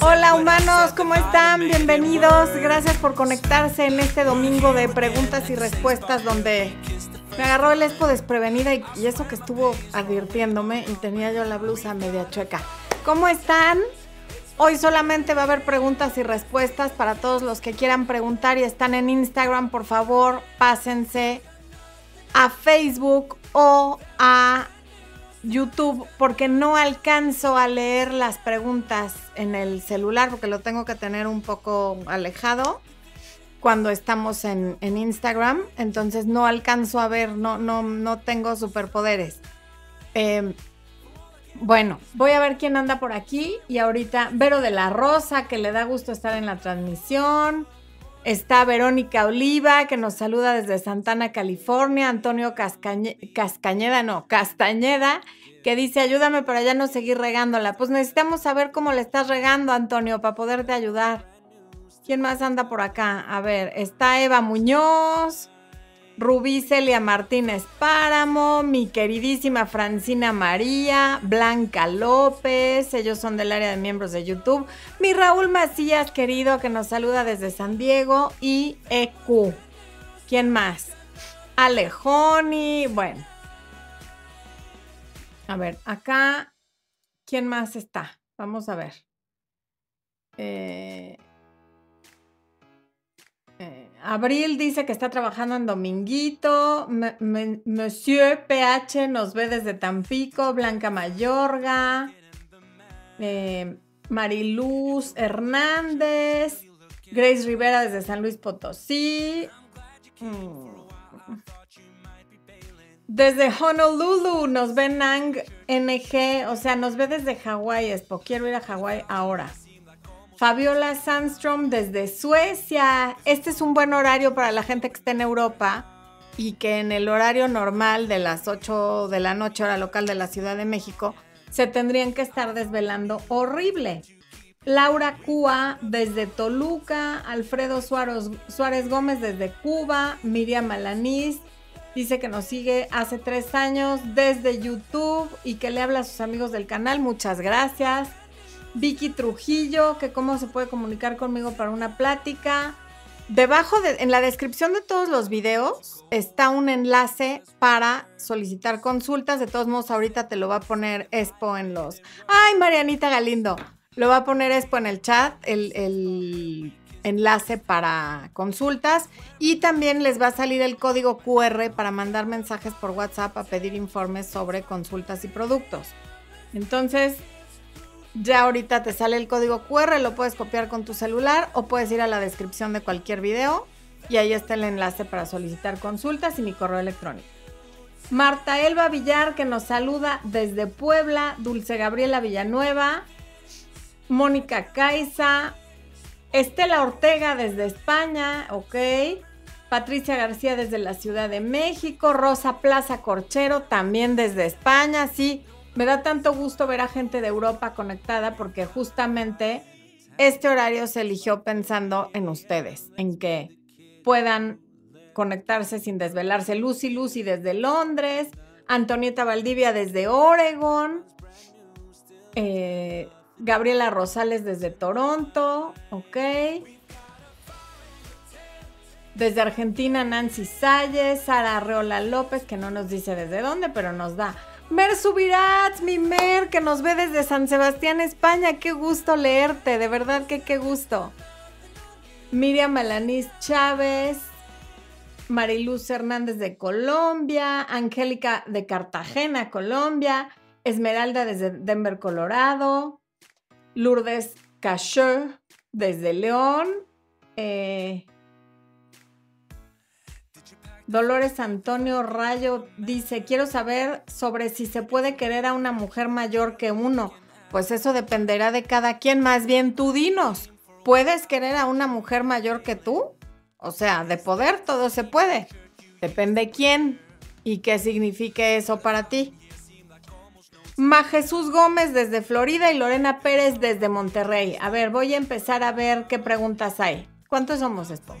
Hola humanos, ¿cómo están? Bienvenidos. Gracias por conectarse en este domingo de preguntas y respuestas donde me agarró el expo desprevenida y, y eso que estuvo advirtiéndome y tenía yo la blusa media chueca. ¿Cómo están? Hoy solamente va a haber preguntas y respuestas para todos los que quieran preguntar y están en Instagram, por favor, pásense a Facebook o a YouTube porque no alcanzo a leer las preguntas en el celular porque lo tengo que tener un poco alejado cuando estamos en, en Instagram. Entonces no alcanzo a ver, no, no, no tengo superpoderes. Eh, bueno, voy a ver quién anda por aquí y ahorita Vero de la Rosa, que le da gusto estar en la transmisión. Está Verónica Oliva, que nos saluda desde Santana, California. Antonio Cascañeda, no, Castañeda, que dice, ayúdame para ya no seguir regándola. Pues necesitamos saber cómo le estás regando, Antonio, para poderte ayudar. ¿Quién más anda por acá? A ver, está Eva Muñoz. Rubí Celia Martínez Páramo, mi queridísima Francina María, Blanca López, ellos son del área de miembros de YouTube, mi Raúl Macías querido que nos saluda desde San Diego y EQ. ¿Quién más? Alejoni, bueno. A ver, acá, ¿quién más está? Vamos a ver. Eh, Abril dice que está trabajando en Dominguito. Monsieur PH nos ve desde Tampico. Blanca Mayorga. Eh, Mariluz Hernández. Grace Rivera desde San Luis Potosí. Mm. Desde Honolulu nos ve Nang NG. O sea, nos ve desde Hawái. Expo. Quiero ir a Hawái ahora. Fabiola Sandstrom desde Suecia. Este es un buen horario para la gente que está en Europa y que en el horario normal de las 8 de la noche, hora local de la Ciudad de México, se tendrían que estar desvelando horrible. Laura Cúa desde Toluca, Alfredo Suárez, Suárez Gómez desde Cuba, Miriam Alanís dice que nos sigue hace tres años desde YouTube y que le habla a sus amigos del canal. Muchas gracias. Vicky Trujillo, que cómo se puede comunicar conmigo para una plática. Debajo de, en la descripción de todos los videos está un enlace para solicitar consultas. De todos modos, ahorita te lo va a poner Expo en los. ¡Ay, Marianita Galindo! Lo va a poner Expo en el chat, el, el enlace para consultas. Y también les va a salir el código QR para mandar mensajes por WhatsApp a pedir informes sobre consultas y productos. Entonces, ya ahorita te sale el código QR, lo puedes copiar con tu celular o puedes ir a la descripción de cualquier video y ahí está el enlace para solicitar consultas y mi correo electrónico. Marta Elba Villar que nos saluda desde Puebla, Dulce Gabriela Villanueva, Mónica Caiza, Estela Ortega desde España, ok. Patricia García desde la Ciudad de México, Rosa Plaza Corchero también desde España, sí me da tanto gusto ver a gente de Europa conectada porque justamente este horario se eligió pensando en ustedes, en que puedan conectarse sin desvelarse. Lucy Lucy desde Londres, Antonieta Valdivia desde Oregon, eh, Gabriela Rosales desde Toronto, ok. Desde Argentina, Nancy Salles, Sara Arreola López, que no nos dice desde dónde, pero nos da Mer Subirats, mi Mer, que nos ve desde San Sebastián, España. Qué gusto leerte, de verdad que qué gusto. Miriam Alanis Chávez, Mariluz Hernández de Colombia, Angélica de Cartagena, Colombia, Esmeralda desde Denver, Colorado, Lourdes Cacheux desde León, eh, Dolores Antonio Rayo dice, quiero saber sobre si se puede querer a una mujer mayor que uno. Pues eso dependerá de cada quien. Más bien tú dinos, ¿puedes querer a una mujer mayor que tú? O sea, de poder todo se puede. Depende quién y qué signifique eso para ti. Ma Jesús Gómez desde Florida y Lorena Pérez desde Monterrey. A ver, voy a empezar a ver qué preguntas hay. ¿Cuántos somos esto?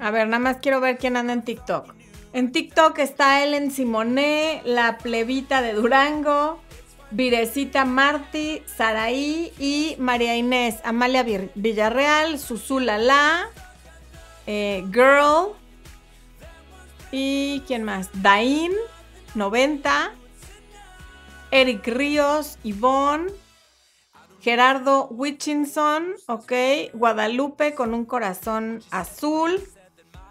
A ver, nada más quiero ver quién anda en TikTok. En TikTok está Ellen Simoné, la plebita de Durango. Virecita Martí, Saraí y María Inés, Amalia Villarreal, Susula La, eh, Girl y ¿quién más? Dain, 90, Eric Ríos, Ivonne, Gerardo Witchinson, ok, Guadalupe con un corazón azul.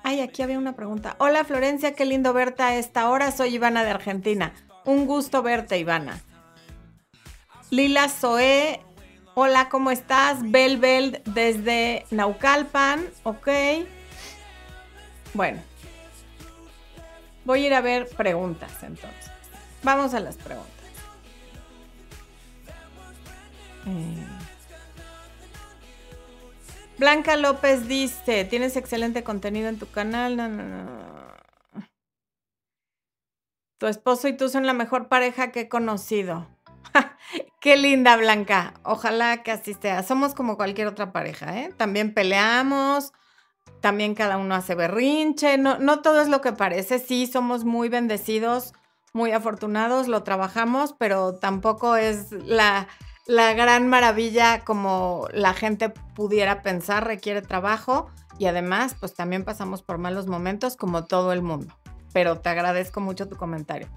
Ay, aquí había una pregunta. Hola Florencia, qué lindo verte a esta hora. Soy Ivana de Argentina. Un gusto verte, Ivana. Lila Zoe, hola, ¿cómo estás? Bel Bel desde Naucalpan, ok. Bueno, voy a ir a ver preguntas entonces. Vamos a las preguntas. Eh, Blanca López dice, tienes excelente contenido en tu canal. Tu esposo y tú son la mejor pareja que he conocido. Qué linda, Blanca. Ojalá que así sea. Somos como cualquier otra pareja, ¿eh? También peleamos, también cada uno hace berrinche. No, no todo es lo que parece. Sí, somos muy bendecidos, muy afortunados, lo trabajamos, pero tampoco es la, la gran maravilla como la gente pudiera pensar. Requiere trabajo y además, pues también pasamos por malos momentos como todo el mundo. Pero te agradezco mucho tu comentario.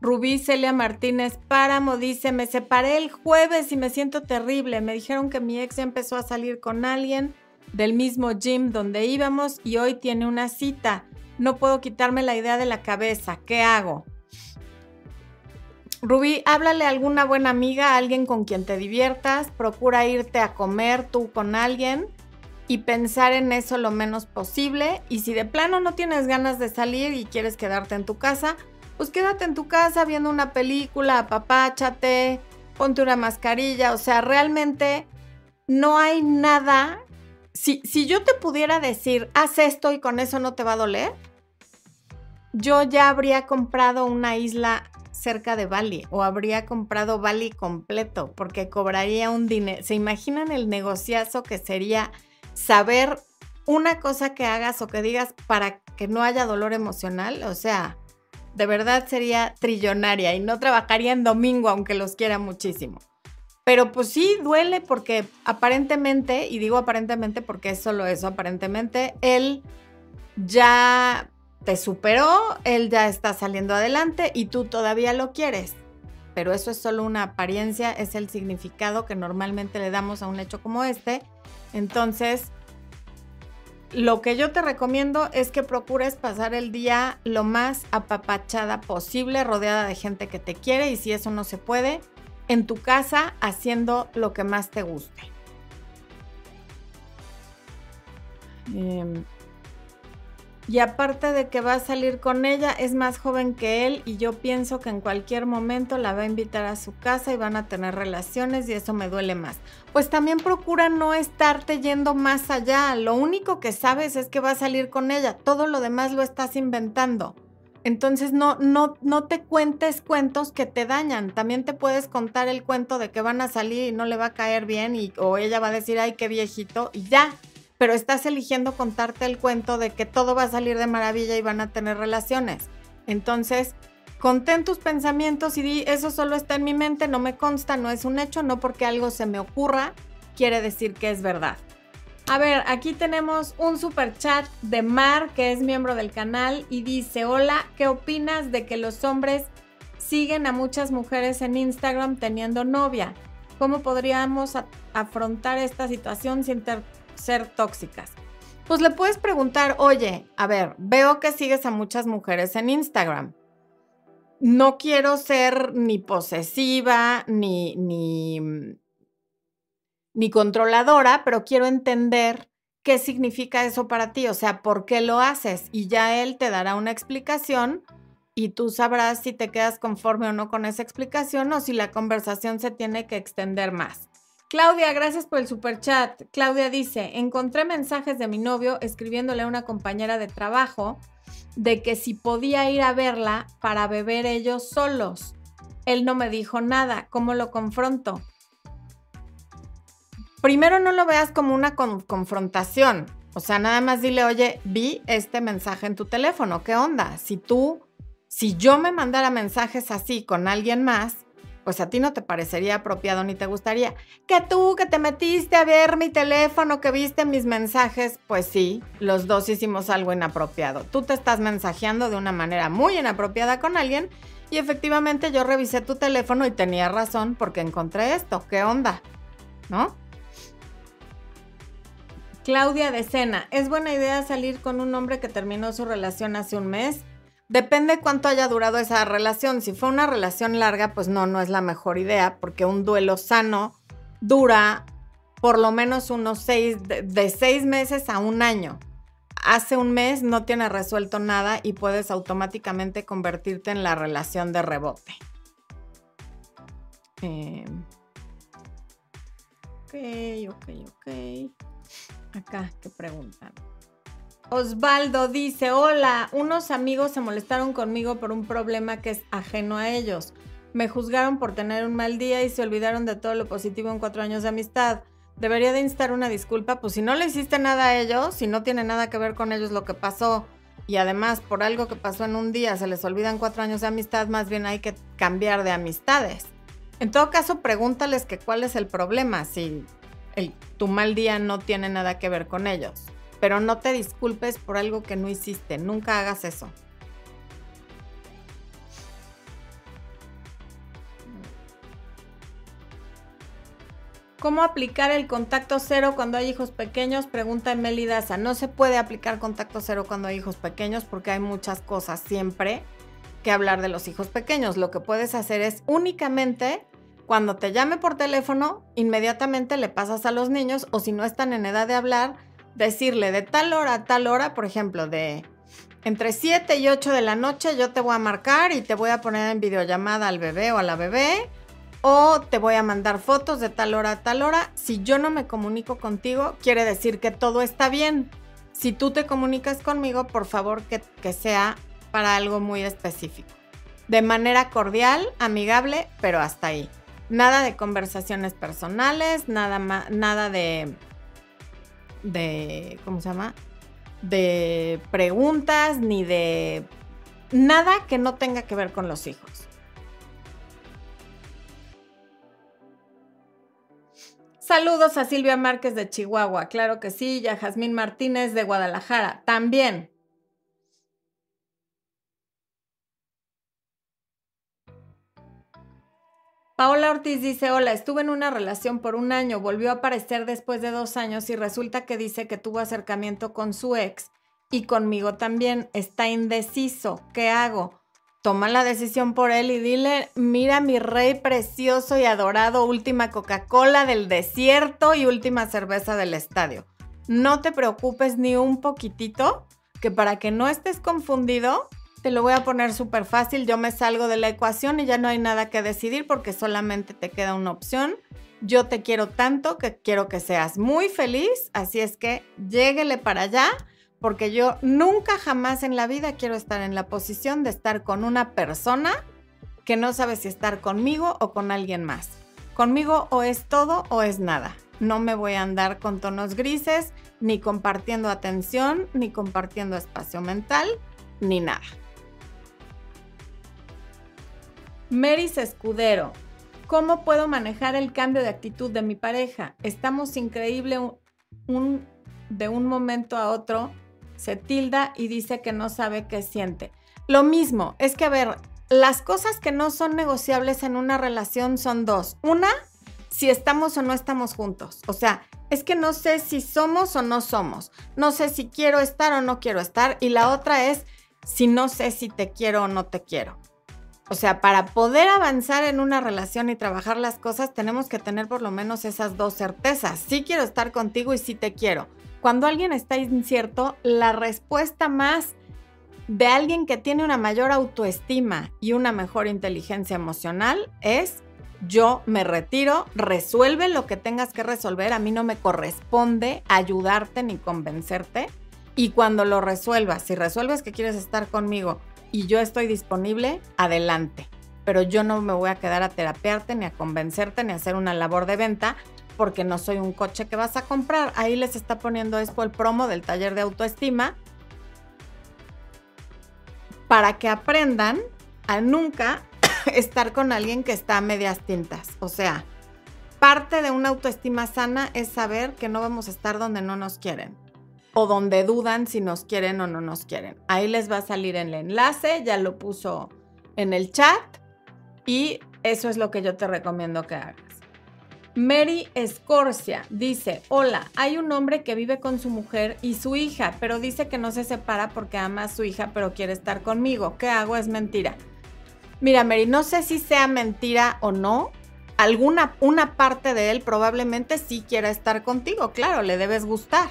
Rubí Celia Martínez Páramo dice, me separé el jueves y me siento terrible. Me dijeron que mi ex ya empezó a salir con alguien del mismo gym donde íbamos y hoy tiene una cita. No puedo quitarme la idea de la cabeza. ¿Qué hago? Rubí, háblale a alguna buena amiga, a alguien con quien te diviertas. Procura irte a comer tú con alguien y pensar en eso lo menos posible. Y si de plano no tienes ganas de salir y quieres quedarte en tu casa, pues quédate en tu casa viendo una película, apapáchate, ponte una mascarilla, o sea, realmente no hay nada. Si, si yo te pudiera decir, haz esto y con eso no te va a doler, yo ya habría comprado una isla cerca de Bali o habría comprado Bali completo porque cobraría un dinero. ¿Se imaginan el negociazo que sería saber una cosa que hagas o que digas para que no haya dolor emocional? O sea, de verdad sería trillonaria y no trabajaría en domingo, aunque los quiera muchísimo. Pero pues sí duele porque aparentemente, y digo aparentemente porque es solo eso, aparentemente él ya te superó, él ya está saliendo adelante y tú todavía lo quieres. Pero eso es solo una apariencia, es el significado que normalmente le damos a un hecho como este. Entonces, lo que yo te recomiendo es que procures pasar el día lo más apapachada posible, rodeada de gente que te quiere y si eso no se puede, en tu casa haciendo lo que más te guste. Em, y aparte de que va a salir con ella, es más joven que él y yo pienso que en cualquier momento la va a invitar a su casa y van a tener relaciones y eso me duele más. Pues también procura no estarte yendo más allá. Lo único que sabes es que va a salir con ella. Todo lo demás lo estás inventando. Entonces no, no, no te cuentes cuentos que te dañan. También te puedes contar el cuento de que van a salir y no le va a caer bien y, o ella va a decir, ay, qué viejito y ya pero estás eligiendo contarte el cuento de que todo va a salir de maravilla y van a tener relaciones. Entonces, contén tus pensamientos y di, eso solo está en mi mente, no me consta, no es un hecho, no porque algo se me ocurra, quiere decir que es verdad. A ver, aquí tenemos un super chat de Mar, que es miembro del canal, y dice, hola, ¿qué opinas de que los hombres siguen a muchas mujeres en Instagram teniendo novia? ¿Cómo podríamos afrontar esta situación sin, ser tóxicas? Pues le puedes preguntar, oye, a ver, veo que sigues a muchas mujeres en Instagram. No quiero ser ni posesiva, ni, ni, ni controladora, pero quiero entender qué significa eso para ti, o sea, por qué lo haces. Y ya él te dará una explicación y tú sabrás si te quedas conforme o no con esa explicación o si la conversación se tiene que extender más. Claudia, gracias por el super chat. Claudia dice, encontré mensajes de mi novio escribiéndole a una compañera de trabajo de que si podía ir a verla para beber ellos solos. Él no me dijo nada. ¿Cómo lo confronto? Primero no lo veas como una confrontación. O sea, nada más dile, oye, vi este mensaje en tu teléfono. ¿Qué onda? Si tú, si yo me mandara mensajes así con alguien más, pues a ti no te parecería apropiado ni te gustaría. Que tú, que te metiste a ver mi teléfono, que viste mis mensajes, pues sí, los dos hicimos algo inapropiado. Tú te estás mensajeando de una manera muy inapropiada con alguien y efectivamente yo revisé tu teléfono y tenía razón porque encontré esto. ¿Qué onda? ¿No? Claudia de Sena, ¿es buena idea salir con un hombre que terminó su relación hace un mes? Depende cuánto haya durado esa relación. Si fue una relación larga, pues no, no es la mejor idea, porque un duelo sano dura por lo menos unos seis, de, seis meses a un año. Hace un mes no tienes resuelto nada y puedes automáticamente convertirte en la relación de rebote. Eh, ok, ok, ok. Acá, ¿qué preguntan? Osvaldo dice, hola, unos amigos se molestaron conmigo por un problema que es ajeno a ellos. Me juzgaron por tener un mal día y se olvidaron de todo lo positivo en cuatro años de amistad. Debería de instar una disculpa, pues si no le hiciste nada a ellos, si no tiene nada que ver con ellos lo que pasó, y además por algo que pasó en un día se les olvidan cuatro años de amistad, más bien hay que cambiar de amistades. En todo caso, pregúntales que cuál es el problema, si el, tu mal día no tiene nada que ver con ellos pero no te disculpes por algo que no hiciste, nunca hagas eso. ¿Cómo aplicar el contacto cero cuando hay hijos pequeños? Pregunta Emily Daza. No se puede aplicar contacto cero cuando hay hijos pequeños porque hay muchas cosas siempre que hablar de los hijos pequeños. Lo que puedes hacer es únicamente cuando te llame por teléfono, inmediatamente le pasas a los niños o si no están en edad de hablar, decirle de tal hora a tal hora, por ejemplo, de entre 7 y 8 de la noche yo te voy a marcar y te voy a poner en videollamada al bebé o a la bebé o te voy a mandar fotos de tal hora a tal hora. Si yo no me comunico contigo, quiere decir que todo está bien. Si tú te comunicas conmigo, por favor que, que sea para algo muy específico. De manera cordial, amigable, pero hasta ahí. Nada de conversaciones personales, nada, nada de de, ¿cómo se llama? De preguntas ni de nada que no tenga que ver con los hijos. Saludos a Silvia Márquez de Chihuahua, claro que sí, y a Jazmín Martínez de Guadalajara, también. Paola Ortiz dice, hola, estuve en una relación por un año, volvió a aparecer después de dos años y resulta que dice que tuvo acercamiento con su ex y conmigo también. Está indeciso. ¿Qué hago? Toma la decisión por él y dile, mira mi rey precioso y adorado, última Coca-Cola del desierto y última cerveza del estadio. No te preocupes ni un poquitito, que para que no estés confundido, te lo voy a poner súper fácil. Yo me salgo de la ecuación y ya no hay nada que decidir porque solamente te queda una opción. Yo te quiero tanto que quiero que seas muy feliz. Así es que lléguele para allá porque yo nunca jamás en la vida quiero estar en la posición de estar con una persona que no sabe si estar conmigo o con alguien más. Conmigo o es todo o es nada. No me voy a andar con tonos grises, ni compartiendo atención, ni compartiendo espacio mental, ni nada. Meris Escudero, ¿cómo puedo manejar el cambio de actitud de mi pareja? Estamos increíble un, de un momento a otro, se tilda y dice que no sabe qué siente. Lo mismo, es que a ver, las cosas que no son negociables en una relación son dos. Una, si estamos o no estamos juntos. O sea, es que no sé si somos o no somos. No sé si quiero estar o no quiero estar. Y la otra es si no sé si te quiero o no te quiero. O sea, para poder avanzar en una relación y trabajar las cosas, tenemos que tener por lo menos esas dos certezas. Sí quiero estar contigo y sí te quiero. Cuando alguien está incierto, la respuesta más de alguien que tiene una mayor autoestima y una mejor inteligencia emocional es yo me retiro, resuelve lo que tengas que resolver, a mí no me corresponde ayudarte ni convencerte. Y cuando lo resuelvas, si resuelves que quieres estar conmigo y yo estoy disponible, adelante. Pero yo no me voy a quedar a terapearte, ni a convencerte, ni a hacer una labor de venta, porque no soy un coche que vas a comprar. Ahí les está poniendo esto el promo del taller de autoestima para que aprendan a nunca estar con alguien que está a medias tintas. O sea, parte de una autoestima sana es saber que no vamos a estar donde no nos quieren o donde dudan si nos quieren o no nos quieren. Ahí les va a salir el enlace, ya lo puso en el chat y eso es lo que yo te recomiendo que hagas. Mary Escorcia dice, hola, hay un hombre que vive con su mujer y su hija, pero dice que no se separa porque ama a su hija, pero quiere estar conmigo. ¿Qué hago? Es mentira. Mira, Mary, no sé si sea mentira o no. Alguna, una parte de él probablemente sí quiera estar contigo, claro, le debes gustar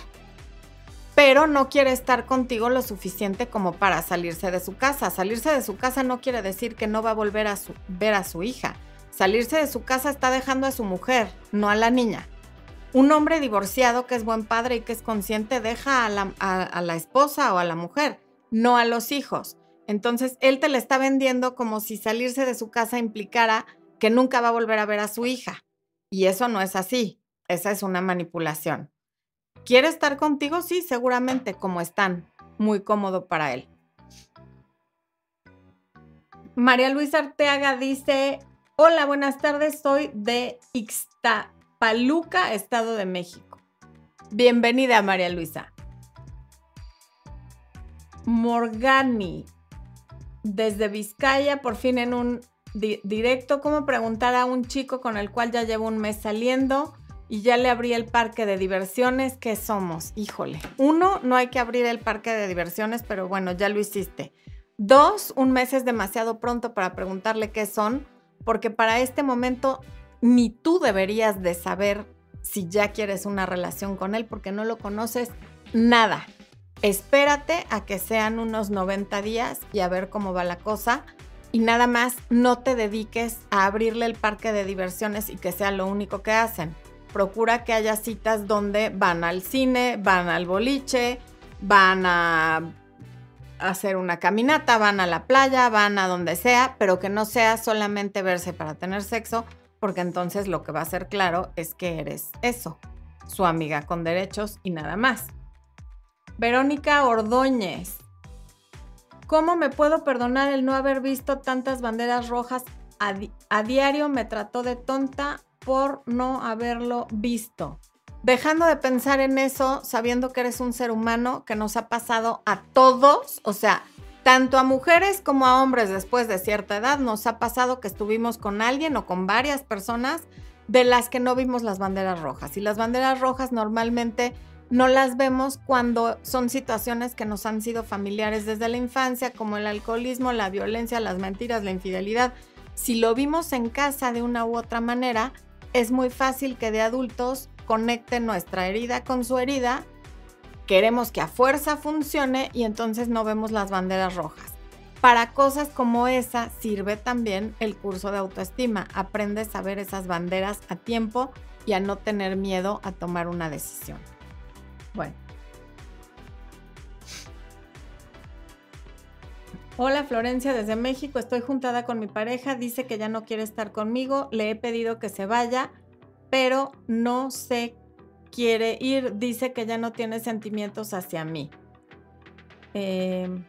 pero no quiere estar contigo lo suficiente como para salirse de su casa. Salirse de su casa no quiere decir que no va a volver a ver a su hija. Salirse de su casa está dejando a su mujer, no a la niña. Un hombre divorciado que es buen padre y que es consciente deja a la, a la esposa o a la mujer, no a los hijos. Entonces, él te le está vendiendo como si salirse de su casa implicara que nunca va a volver a ver a su hija. Y eso no es así. Esa es una manipulación. ¿Quiere estar contigo? Sí, seguramente, como están. Muy cómodo para él. María Luisa Arteaga dice, hola, buenas tardes, soy de Ixtapaluca, Estado de México. Bienvenida, María Luisa. Morgani, desde Vizcaya, por fin en un directo, ¿cómo preguntar a un chico con el cual ya llevo un mes saliendo? Y ya le abrí el parque de diversiones, ¿qué somos? Híjole. Uno, no hay que abrir el parque de diversiones, pero bueno, ya lo hiciste. Dos, un mes es demasiado pronto para preguntarle qué son, porque para este momento ni tú deberías de saber si ya quieres una relación con él, porque no lo conoces nada. Espérate a que sean unos 90 días y a ver cómo va la cosa. Y nada más, no te dediques a abrirle el parque de diversiones y que sea lo único que hacen procura que haya citas donde van al cine, van al boliche, van a hacer una caminata, van a la playa, van a donde sea, pero que no sea solamente verse para tener sexo, porque entonces lo que va a ser claro es que eres eso, su amiga con derechos y nada más. Verónica Ordóñez. ¿Cómo me puedo perdonar el no haber visto tantas banderas rojas? A, a diario me trató de tonta por no haberlo visto. Dejando de pensar en eso, sabiendo que eres un ser humano que nos ha pasado a todos, o sea, tanto a mujeres como a hombres después de cierta edad, nos ha pasado que estuvimos con alguien o con varias personas de las que no vimos las banderas rojas. Y las banderas rojas normalmente no las vemos cuando son situaciones que nos han sido familiares desde la infancia, como el alcoholismo, la violencia, las mentiras, la infidelidad. Si lo vimos en casa de una u otra manera, es muy fácil que de adultos conecten nuestra herida con su herida, queremos que a fuerza funcione y entonces no vemos las banderas rojas. Para cosas como esa sirve también el curso de autoestima. Aprendes a ver esas banderas a tiempo y a no tener miedo a tomar una decisión. Bueno. Hola Florencia desde México, estoy juntada con mi pareja, dice que ya no quiere estar conmigo, le he pedido que se vaya, pero no se quiere ir, dice que ya no tiene sentimientos hacia mí. Em,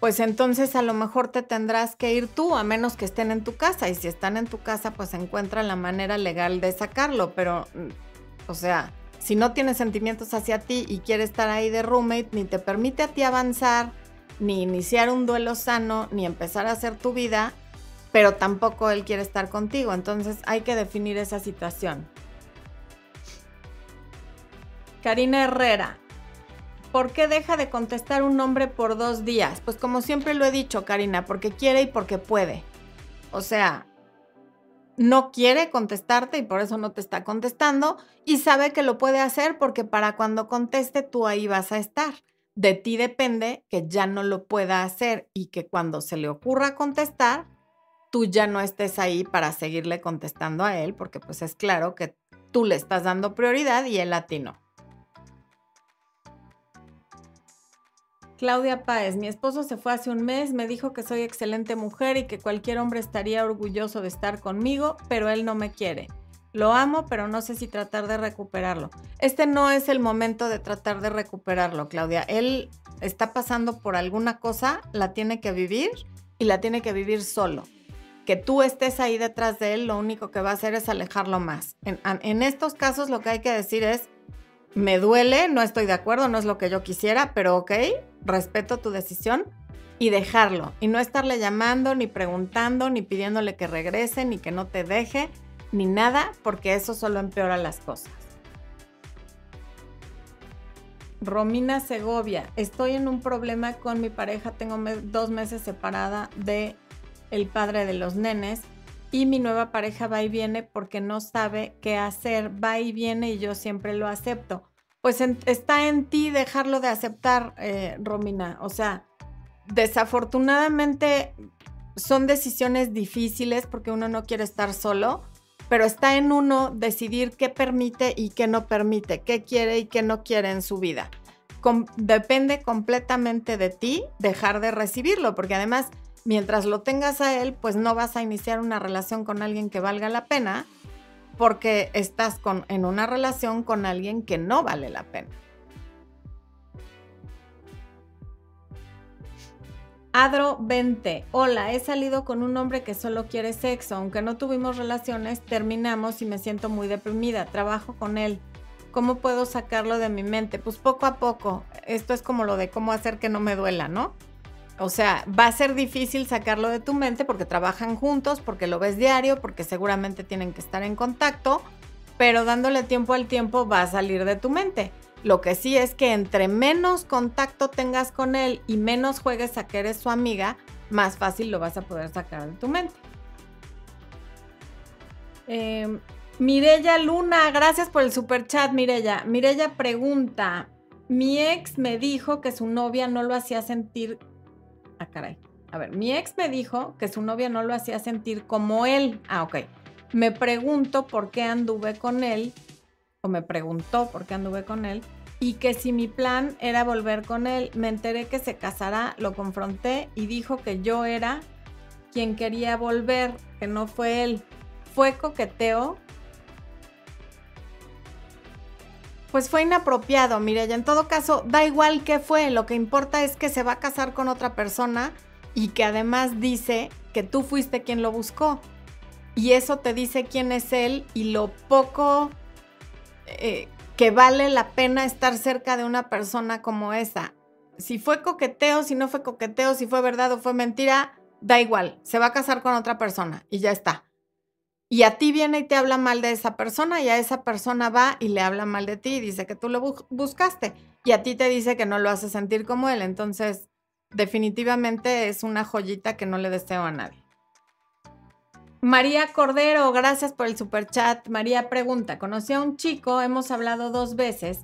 pues entonces a lo mejor te tendrás que ir tú, a menos que estén en tu casa, y si están en tu casa, pues encuentra la manera legal de sacarlo, pero, mm, o sea, si no tiene sentimientos hacia ti y quiere estar ahí de roommate, ni te permite a ti avanzar, ni iniciar un duelo sano, ni empezar a hacer tu vida, pero tampoco él quiere estar contigo. Entonces hay que definir esa situación. Karina Herrera, ¿por qué deja de contestar un nombre por dos días? Pues como siempre lo he dicho, Karina, porque quiere y porque puede. O sea, no quiere contestarte y por eso no te está contestando y sabe que lo puede hacer porque para cuando conteste tú ahí vas a estar de ti depende que ya no lo pueda hacer y que cuando se le ocurra contestar, tú ya no estés ahí para seguirle contestando a él, porque pues es claro que tú le estás dando prioridad y él a ti no. Claudia Páez, mi esposo se fue hace un mes, me dijo que soy excelente mujer y que cualquier hombre estaría orgulloso de estar conmigo, pero él no me quiere. Lo amo, pero no sé si tratar de recuperarlo. Este no es el momento de tratar de recuperarlo, Claudia. Él está pasando por alguna cosa, la tiene que vivir y la tiene que vivir solo. Que tú estés ahí detrás de él, lo único que va a hacer es alejarlo más. En, estos casos lo que hay que decir es, me duele, no estoy de acuerdo, no es lo que yo quisiera, pero ok, respeto tu decisión y dejarlo. Y no estarle llamando, ni preguntando, ni pidiéndole que regrese, ni que no te deje, ni nada, porque eso solo empeora las cosas. Romina Segovia, estoy en un problema con mi pareja, tengo dos meses separada de el padre de los nenes y mi nueva pareja va y viene porque no sabe qué hacer, va y viene y yo siempre lo acepto. Pues está en ti dejarlo de aceptar, eh, Romina. O sea, desafortunadamente son decisiones difíciles porque uno no quiere estar solo, pero está en uno decidir qué permite y qué no permite, qué quiere y qué no quiere en su vida. depende completamente de ti dejar de recibirlo, porque además, mientras lo tengas a él, pues no vas a iniciar una relación con alguien que valga la pena, porque estás en una relación con alguien que no vale la pena. Adro 20. Hola, he salido con un hombre que solo quiere sexo. Aunque no tuvimos relaciones, terminamos y me siento muy deprimida. Trabajo con él. ¿Cómo puedo sacarlo de mi mente? Pues poco a poco. Esto es como lo de cómo hacer que no me duela, ¿no? O sea, va a ser difícil sacarlo de tu mente porque trabajan juntos, porque lo ves diario, porque seguramente tienen que estar en contacto, pero dándole tiempo al tiempo va a salir de tu mente. Lo que sí es que entre menos contacto tengas con él y menos juegues a que eres su amiga, más fácil lo vas a poder sacar de tu mente. Eh, Mirella Luna, gracias por el super chat, Mirella. Mirella pregunta: Mi ex me dijo que su novia no lo hacía sentir. Ah, caray. A ver, mi ex me dijo que su novia no lo hacía sentir como él. Ah, ok. Me pregunto por qué anduve con él o me preguntó por qué anduve con él y que si mi plan era volver con él, me enteré que se casará, lo confronté y dijo que yo era quien quería volver, que no fue él. ¿Fue coqueteo? Pues fue inapropiado, mire, y en todo caso, da igual qué fue, lo que importa es que se va a casar con otra persona y que además dice que tú fuiste quien lo buscó. Y eso te dice quién es él y lo poco eh, que vale la pena estar cerca de una persona como esa. Si fue coqueteo, si no fue coqueteo, si fue verdad o fue mentira, da igual, se va a casar con otra persona y ya está. Y a ti viene y te habla mal de esa persona y a esa persona va y le habla mal de ti y dice que tú lo buscaste y a ti te dice que no lo hace sentir como él. Entonces, definitivamente es una joyita que no le deseo a nadie. María Cordero, gracias por el super chat. María pregunta, conocí a un chico, hemos hablado dos veces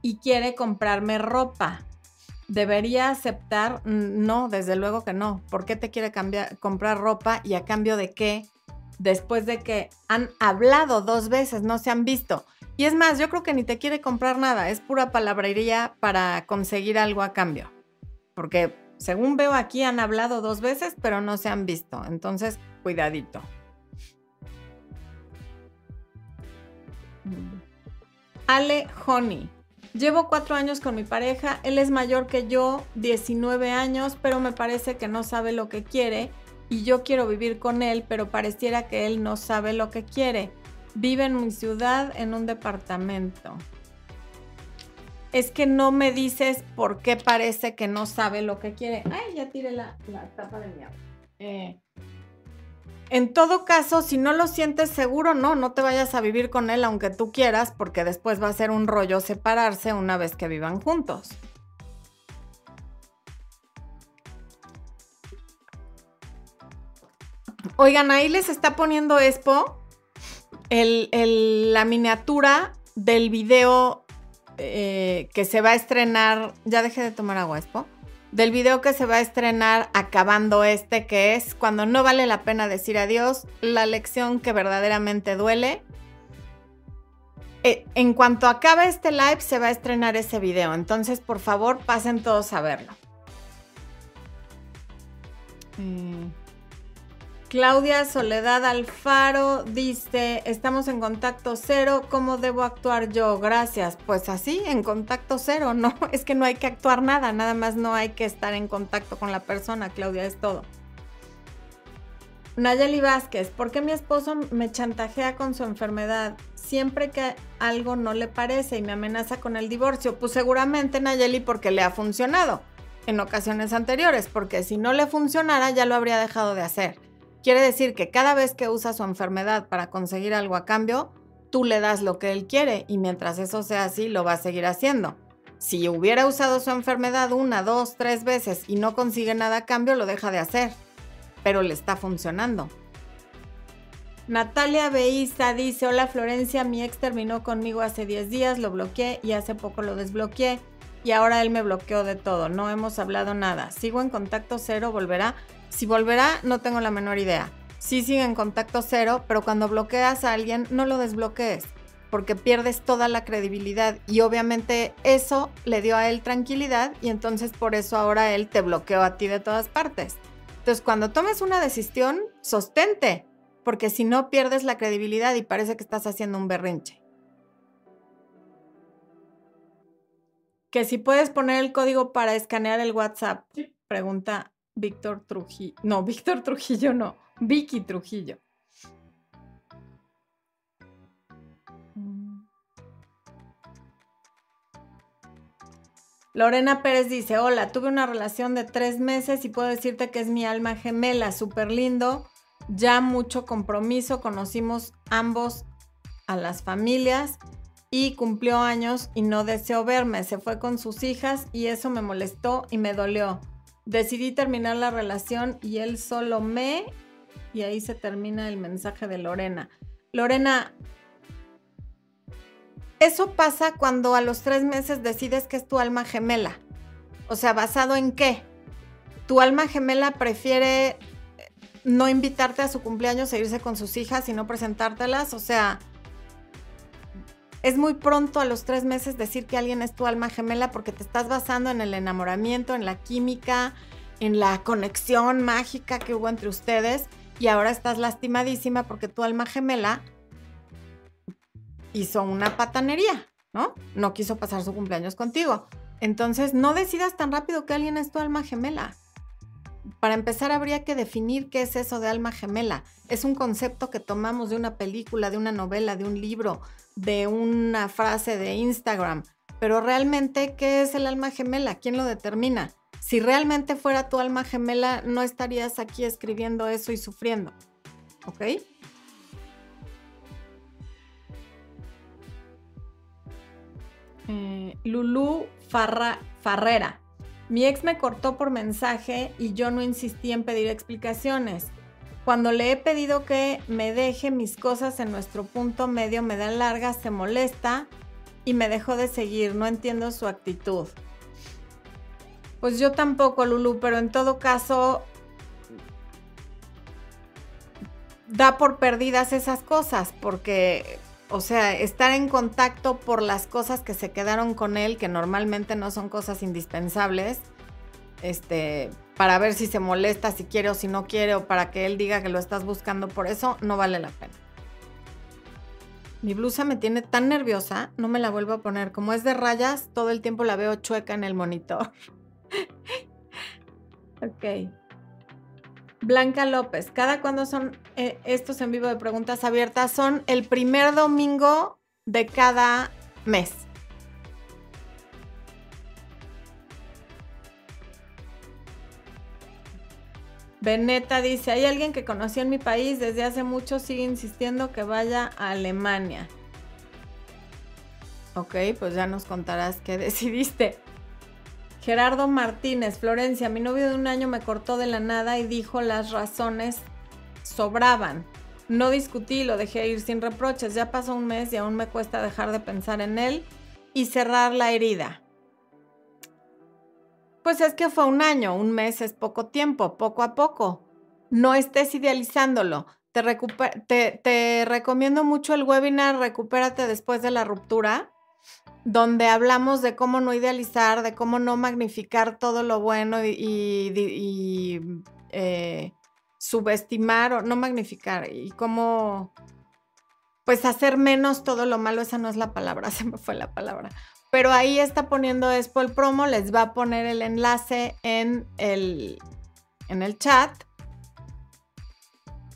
y quiere comprarme ropa. ¿Debería aceptar? No, desde luego que no. ¿Por qué te quiere cambiar, comprar ropa y a cambio de qué? Después de que han hablado dos veces, no se han visto. Y es más, yo creo que ni te quiere comprar nada, es pura palabrería para conseguir algo a cambio. Porque según veo aquí han hablado dos veces, pero no se han visto. Entonces, cuidadito. Ale Honey. Llevo cuatro años con mi pareja, él es mayor que yo, 19 años, pero me parece que no sabe lo que quiere y yo quiero vivir con él, pero pareciera que él no sabe lo que quiere. Vive en mi ciudad en un departamento. Es que no me dices por qué parece que no sabe lo que quiere. Ay, ya tiré la, tapa de mi agua. Eh, en todo caso, si no lo sientes seguro, no, no te vayas a vivir con él aunque tú quieras, porque después va a ser un rollo separarse una vez que vivan juntos. Oigan, ahí les está poniendo Expo la miniatura del video eh, que se va a estrenar. Ya dejé de tomar agua, Expo del video que se va a estrenar acabando este, que es cuando no vale la pena decir adiós, la lección que verdaderamente duele. Eh, en cuanto acabe este live, se va a estrenar ese video, entonces por favor pasen todos a verlo. Mm. Claudia Soledad Alfaro dice, estamos en contacto cero, ¿cómo debo actuar yo? Gracias. Pues así, en contacto cero, no, es que no hay que actuar nada, nada más no hay que estar en contacto con la persona, Claudia, es todo. Nayeli Vázquez, ¿por qué mi esposo me chantajea con su enfermedad? Siempre que algo no le parece y me amenaza con el divorcio. Pues seguramente Nayeli porque le ha funcionado en ocasiones anteriores, porque si no le funcionara ya lo habría dejado de hacer. Quiere decir que cada vez que usa su enfermedad para conseguir algo a cambio, tú le das lo que él quiere y mientras eso sea así, lo va a seguir haciendo. Si hubiera usado su enfermedad una, dos, tres veces y no consigue nada a cambio, lo deja de hacer pero le está funcionando. Natalia Beiza dice, hola Florencia, mi ex terminó conmigo hace 10 días, lo bloqueé y hace poco lo desbloqueé y ahora él me bloqueó de todo, no hemos hablado nada. ¿Sigo en contacto cero? ¿Volverá? Si volverá, no tengo la menor idea. Sí sigue en contacto cero, pero cuando bloqueas a alguien, no lo desbloquees, porque pierdes toda la credibilidad y obviamente eso le dio a él tranquilidad y entonces por eso ahora él te bloqueó a ti de todas partes. Entonces, cuando tomes una decisión, sostente, porque si no pierdes la credibilidad y parece que estás haciendo un berrinche. Que si puedes poner el código para escanear el WhatsApp, pregunta Víctor Trujillo. No, Víctor Trujillo no, Vicky Trujillo. Lorena Pérez dice, hola, tuve una relación de tres meses y puedo decirte que es mi alma gemela, súper lindo, ya mucho compromiso, conocimos ambos a las familias y cumplió años y no deseó verme, se fue con sus hijas y eso me molestó y me dolió. Decidí terminar la relación y él solo me... Y ahí se termina el mensaje de Lorena. Lorena, eso pasa cuando a los tres meses decides que es tu alma gemela. O sea, ¿basado en qué? Tu alma gemela prefiere no invitarte a su cumpleaños e irse con sus hijas y no presentártelas. O sea, es muy pronto a los tres meses decir que alguien es tu alma gemela porque te estás basando en el enamoramiento, en la química, en la conexión mágica que hubo entre ustedes y ahora estás lastimadísima porque tu alma gemela hizo una patanería, ¿no? No quiso pasar su cumpleaños contigo. Entonces, no decidas tan rápido que alguien es tu alma gemela. Para empezar, habría que definir qué es eso de alma gemela. Es un concepto que tomamos de una película, de una novela, de un libro, de una frase de Instagram. Pero realmente, ¿qué es el alma gemela? ¿Quién lo determina? Si realmente fuera tu alma gemela, no estarías aquí escribiendo eso y sufriendo. ¿Ok? Eh, Lulu Farrera. Mi ex me cortó por mensaje y yo no insistí en pedir explicaciones. Cuando le he pedido que me deje mis cosas en nuestro punto medio, me da larga, se molesta y me dejó de seguir. No entiendo su actitud. Pues yo tampoco, Lulu, pero en todo caso, da por perdidas esas cosas, porque o sea, estar en contacto por las cosas que se quedaron con él, que normalmente no son cosas indispensables, este, para ver si se molesta, si quiere o si no quiere, o para que él diga que lo estás buscando por eso, no vale la pena. Mi blusa me tiene tan nerviosa, no me la vuelvo a poner. Como es de rayas, todo el tiempo la veo chueca en el monitor. ok. Blanca López, ¿cada cuándo son eh, estos en vivo de preguntas abiertas? Son el primer domingo de cada mes. Beneta dice, hay alguien que conocí en mi país desde hace mucho, sigue insistiendo que vaya a Alemania. Ok, pues ya nos contarás qué decidiste. Gerardo Martínez, Florencia, mi novio de un año me cortó de la nada y dijo las razones sobraban. No discutí, lo dejé ir sin reproches. Ya pasó un mes y aún me cuesta dejar de pensar en él y cerrar la herida. Pues es que fue un año, un mes es poco tiempo, poco a poco. No estés idealizándolo. Te, recomiendo mucho el webinar Recupérate después de la ruptura donde hablamos de cómo no idealizar, de cómo no magnificar todo lo bueno y, eh, subestimar o no magnificar y cómo pues hacer menos todo lo malo, esa no es la palabra, se me fue la palabra. Pero ahí está poniendo Expo el promo, les va a poner el enlace en el, en el chat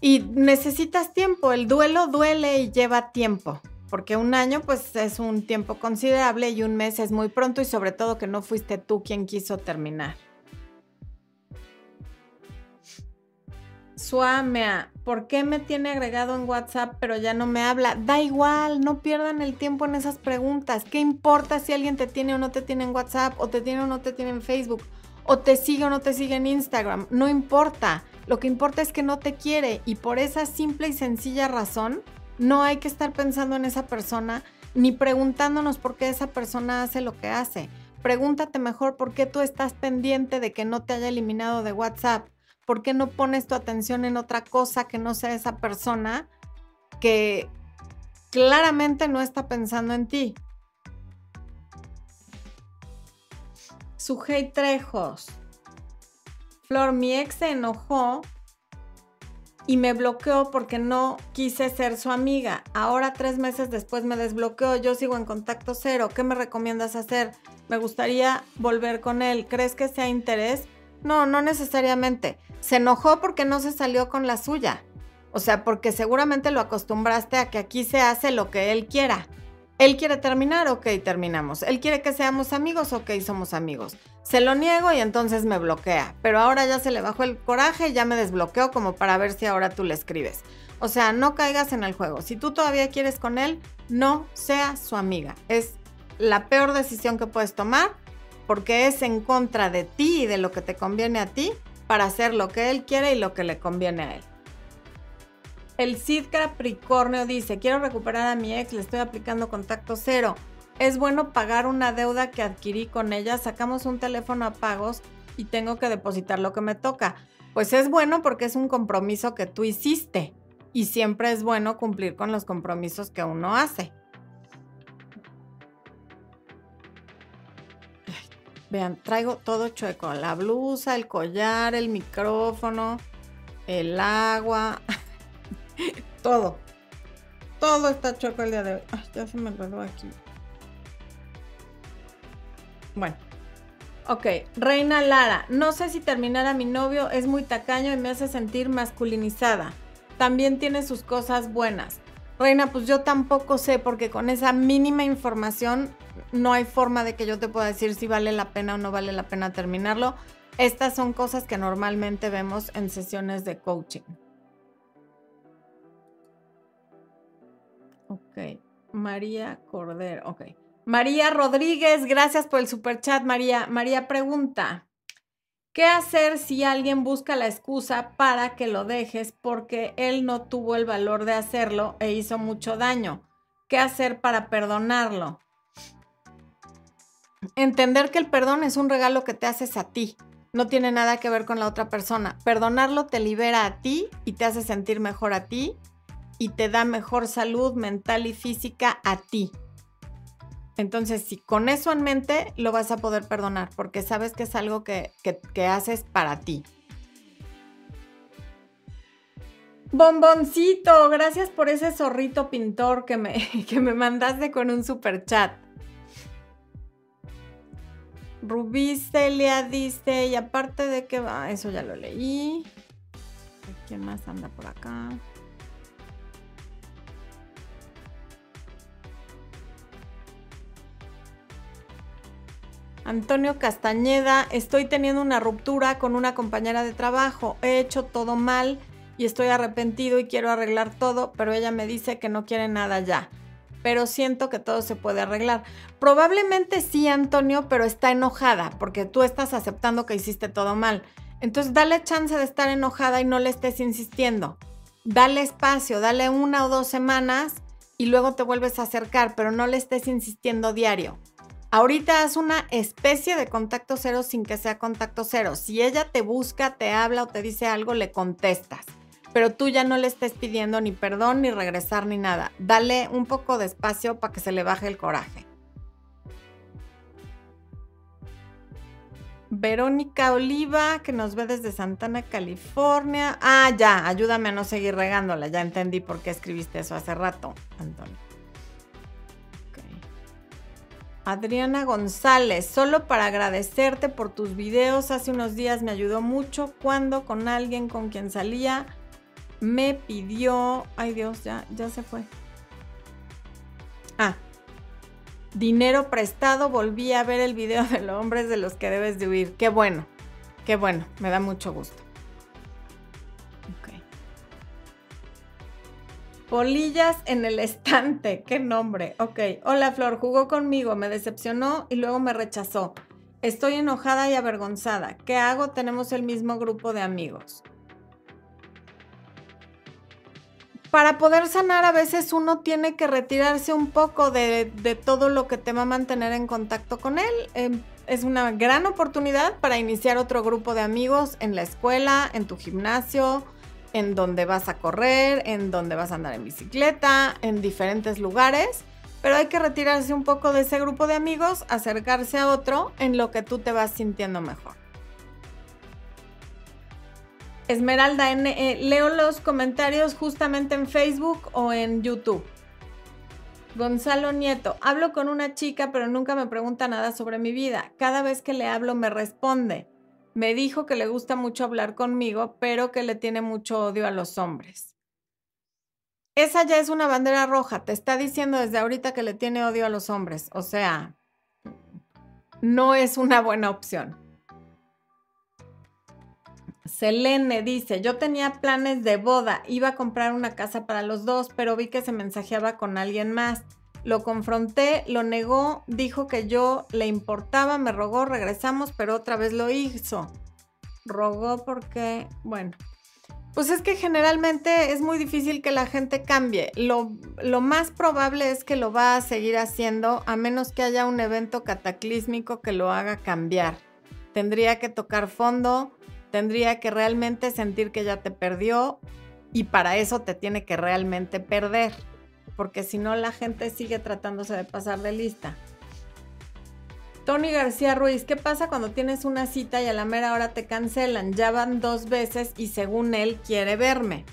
Y necesitas tiempo, el duelo duele y lleva tiempo, porque un año pues es un tiempo considerable y un mes es muy pronto y sobre todo que no fuiste tú quien quiso terminar. Suamea, ¿por qué me tiene agregado en WhatsApp pero ya no me habla? Da igual, no pierdan el tiempo en esas preguntas. ¿Qué importa si alguien te tiene o no te tiene en WhatsApp, o te tiene o no te tiene en Facebook, o te sigue o no te sigue en Instagram? No importa. Lo que importa es que no te quiere y por esa simple y sencilla razón no hay que estar pensando en esa persona ni preguntándonos por qué esa persona hace lo que hace. Pregúntate mejor por qué tú estás pendiente de que no te haya eliminado de WhatsApp ¿por qué no pones tu atención en otra cosa que no sea esa persona que claramente no está pensando en ti? Sujei Trejos. Flor, mi ex se enojó y me bloqueó porque no quise ser su amiga. Ahora tres meses después me desbloqueó. Yo sigo en contacto cero. ¿Qué me recomiendas hacer? Me gustaría volver con él. ¿Crees que sea interés? No, no necesariamente. Se enojó porque no se salió con la suya. O sea, porque seguramente lo acostumbraste a que aquí se hace lo que él quiera. Él quiere terminar, ok, terminamos. Él quiere que seamos amigos, ok, somos amigos. Se lo niego y entonces me bloquea. Pero ahora ya se le bajó el coraje y ya me desbloqueó como para ver si ahora tú le escribes. O sea, no caigas en el juego. Si tú todavía quieres con él, no seas su amiga. Es la peor decisión que puedes tomar porque es en contra de ti y de lo que te conviene a ti para hacer lo que él quiere y lo que le conviene a él. El Cid Capricornio dice, quiero recuperar a mi ex, le estoy aplicando contacto cero. Es bueno pagar una deuda que adquirí con ella, sacamos un teléfono a pagos y tengo que depositar lo que me toca. Pues es bueno porque es un compromiso que tú hiciste y siempre es bueno cumplir con los compromisos que uno hace. Vean, traigo todo chueco. La blusa, el collar, el micrófono, el agua. todo. Todo está chueco el día de hoy. Ay, ya se me enredó aquí. Bueno. Ok, Reina Lara. No sé si terminar a mi novio es muy tacaño y me hace sentir masculinizada. También tiene sus cosas buenas. Reina, pues yo tampoco sé porque con esa mínima información no hay forma de que yo te pueda decir si vale la pena o no vale la pena terminarlo. Estas son cosas que normalmente vemos en sesiones de coaching. Ok, María Cordero, ok. María Rodríguez, gracias por el super chat, María. María pregunta, ¿qué hacer si alguien busca la excusa para que lo dejes porque él no tuvo el valor de hacerlo e hizo mucho daño? ¿Qué hacer para perdonarlo? Entender que el perdón es un regalo que te haces a ti. No tiene nada que ver con la otra persona. Perdonarlo te libera a ti y te hace sentir mejor a ti y te da mejor salud mental y física a ti. Entonces, si con eso en mente, lo vas a poder perdonar porque sabes que es algo que, haces para ti. Bomboncito, gracias por ese zorrito pintor que me, que me mandaste con un super chat. Rubí Celia dice, y aparte de que va, eso ya lo leí. ¿Quién más anda por acá? Antonio Castañeda, estoy teniendo una ruptura con una compañera de trabajo. He hecho todo mal y estoy arrepentido y quiero arreglar todo, pero ella me dice que no quiere nada ya pero siento que todo se puede arreglar. Probablemente sí, Antonio, pero está enojada porque tú estás aceptando que hiciste todo mal. Entonces, dale chance de estar enojada y no le estés insistiendo. Dale espacio, dale una o dos semanas y luego te vuelves a acercar, pero no le estés insistiendo diario. Ahorita haz una especie de contacto cero sin que sea contacto cero. Si ella te busca, te habla o te dice algo, le contestas pero tú ya no le estés pidiendo ni perdón, ni regresar, ni nada. Dale un poco de espacio para que se le baje el coraje. Verónica Oliva, que nos ve desde Santana, California. Ah, ya, ayúdame a no seguir regándola. Ya entendí por qué escribiste eso hace rato, Antonio. Adriana González, solo para agradecerte por tus videos. Hace unos días me ayudó mucho cuando con alguien con quien salía me pidió, ay Dios, ya, ya se fue. Ah, dinero prestado, volví a ver el video de los hombres de los que debes de huir. Qué bueno, qué bueno, me da mucho gusto. Polillas en el estante, qué nombre. Ok, hola Flor, jugó conmigo, me decepcionó y luego me rechazó. Estoy enojada y avergonzada. ¿Qué hago? Tenemos el mismo grupo de amigos. Para poder sanar a veces uno tiene que retirarse un poco de, todo lo que te va a mantener en contacto con él. Em, es una gran oportunidad para iniciar otro grupo de amigos en la escuela, en tu gimnasio, en donde vas a correr, en donde vas a andar en bicicleta, en diferentes lugares pero hay que retirarse un poco de ese grupo de amigos, acercarse a otro en lo que tú te vas sintiendo mejor. Esmeralda. Eh, leo los comentarios justamente en Facebook o en YouTube. Gonzalo Nieto, hablo con una chica pero nunca me pregunta nada sobre mi vida. Cada vez que le hablo me responde. Me dijo que le gusta mucho hablar conmigo, pero que le tiene mucho odio a los hombres. Esa ya es una bandera roja. Te está diciendo desde ahorita que le tiene odio a los hombres. O sea, no es una buena opción. Selene dice, yo tenía planes de boda, iba a comprar una casa para los dos, pero vi que se mensajeaba con alguien más. Lo confronté, lo negó, dijo que yo le importaba, me rogó, regresamos, pero otra vez lo hizo. Rogó porque, bueno, pues es que generalmente es muy difícil que la gente cambie. Lo, más probable es que lo va a seguir haciendo a menos que haya un evento cataclísmico que lo haga cambiar. Tendría que tocar fondo, tendría que realmente sentir que ya te perdió y para eso te tiene que realmente perder, porque si no la gente sigue tratándose de pasar de lista. Tony García Ruiz, ¿qué pasa cuando tienes una cita y a la mera hora te cancelan? Ya van dos veces y según él quiere verme.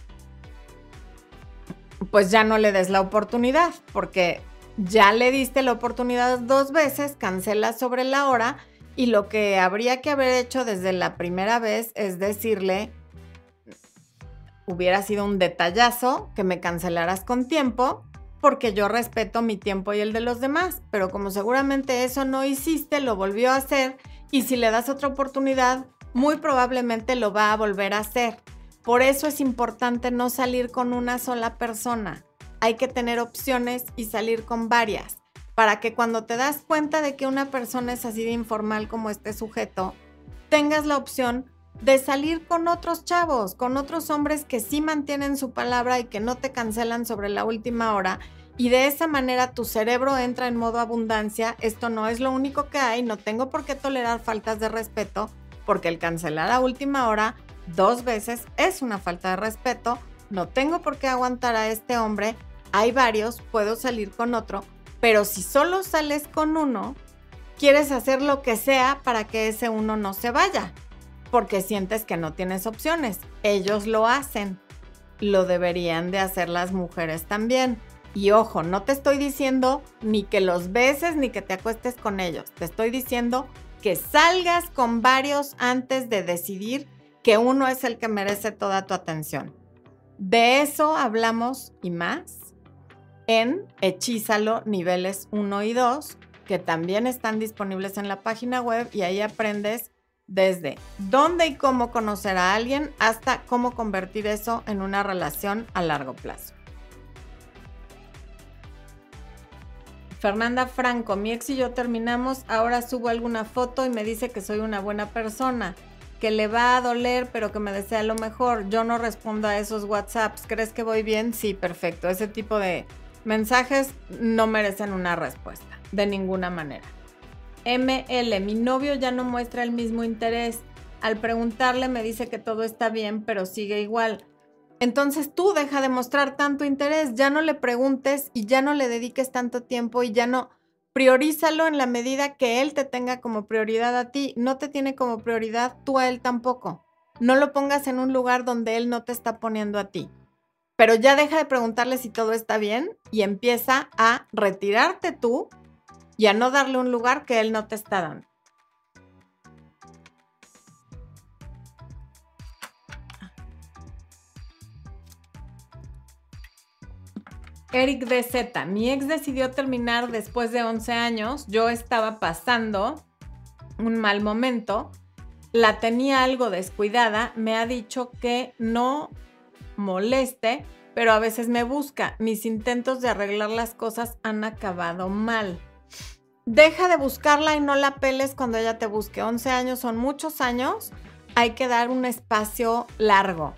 Pues ya no le des la oportunidad, porque ya le diste la oportunidad dos veces, cancela sobre la hora y lo que habría que haber hecho desde la primera vez es decirle, hubiera sido un detallazo que me cancelaras con tiempo porque yo respeto mi tiempo y el de los demás, pero como seguramente eso no hiciste, lo volvió a hacer y si le das otra oportunidad, muy probablemente lo va a volver a hacer. Por eso es importante no salir con una sola persona. Hay que tener opciones y salir con varias, para que cuando te das cuenta de que una persona es así de informal como este sujeto, tengas la opción de salir con otros chavos, con otros hombres que sí mantienen su palabra y que no te cancelan sobre la última hora. Y de esa manera tu cerebro entra en modo abundancia. Esto no es lo único que hay, no tengo por qué tolerar faltas de respeto, porque el cancelar a última hora dos veces es una falta de respeto. No tengo por qué aguantar a este hombre. Hay varios, puedo salir con otro, pero si solo sales con uno, quieres hacer lo que sea para que ese uno no se vaya porque sientes que no tienes opciones. Ellos lo hacen. Lo deberían de hacer las mujeres también. Y ojo, no te estoy diciendo ni que los beses ni que te acuestes con ellos. Te estoy diciendo que salgas con varios antes de decidir que uno es el que merece toda tu atención. De eso hablamos y más en Hechízalo niveles 1 y 2, que también están disponibles en la página web y ahí aprendes desde dónde y cómo conocer a alguien hasta cómo convertir eso en una relación a largo plazo. Fernanda Franco, mi ex y yo terminamos, ahora subo alguna foto y me dice que soy una buena persona, que le va a doler pero que me desea lo mejor. Yo no respondo a esos WhatsApps. ¿Crees que voy bien? Sí, perfecto. Ese tipo de mensajes no merecen una respuesta, de ninguna manera. ML, mi novio ya no muestra el mismo interés. Al preguntarle me dice que todo está bien, pero sigue igual. Entonces tú deja de mostrar tanto interés, ya no le preguntes y ya no le dediques tanto tiempo y ya no priorízalo en la medida que él te tenga como prioridad a ti. No te tiene como prioridad tú a él tampoco. No lo pongas en un lugar donde él no te está poniendo a ti. Pero ya deja de preguntarle si todo está bien y empieza a retirarte tú y a no darle un lugar que él no te está dando. Eric DZ, mi ex decidió terminar después de 11 años, yo estaba pasando un mal momento, la tenía algo descuidada, me ha dicho que no moleste, pero a veces me busca. Mis intentos de arreglar las cosas han acabado mal. Deja de buscarla y no la peles cuando ella te busque. 11 años son muchos años, hay que dar un espacio largo.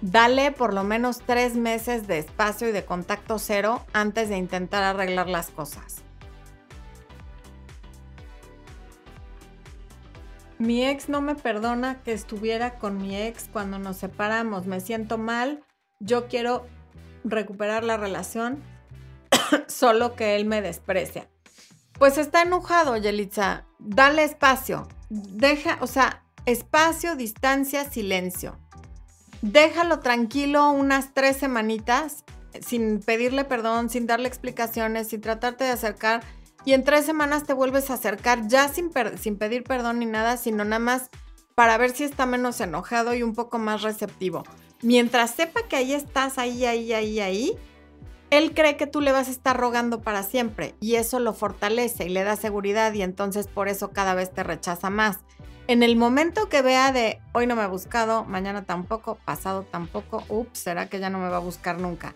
Dale por lo menos tres meses de espacio y de contacto cero antes de intentar arreglar las cosas. Mi ex no me perdona que estuviera con mi ex cuando nos separamos. Me siento mal. Yo quiero recuperar la relación, solo que él me desprecia. Pues está enojado, Yelitza. Dale espacio. Deja, o sea, espacio, distancia, silencio. Déjalo tranquilo unas tres semanitas sin pedirle perdón, sin darle explicaciones, sin tratarte de acercar y en tres semanas te vuelves a acercar ya sin, sin pedir perdón ni nada, sino nada más para ver si está menos enojado y un poco más receptivo. Mientras sepa que ahí estás, ahí, ahí, ahí, ahí, él cree que tú le vas a estar rogando para siempre y eso lo fortalece y le da seguridad y entonces por eso cada vez te rechaza más. En el momento que vea de hoy no me ha buscado, mañana tampoco, pasado tampoco, ups, será que ya no me va a buscar nunca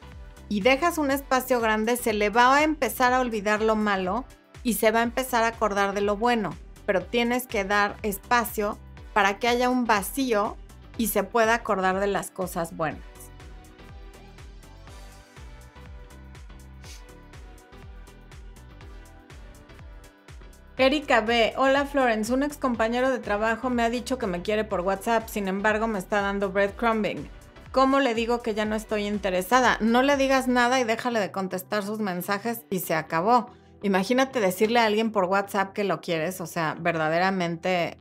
y dejas un espacio grande, se le va a empezar a olvidar lo malo y se va a empezar a acordar de lo bueno. Pero tienes que dar espacio para que haya un vacío y se pueda acordar de las cosas buenas. Erika B. Hola Florence, un ex compañero de trabajo me ha dicho que me quiere por WhatsApp, sin embargo me está dando breadcrumbing. ¿Cómo le digo que ya no estoy interesada? No le digas nada y déjale de contestar sus mensajes y se acabó. Imagínate decirle a alguien por WhatsApp que lo quieres, o sea, verdaderamente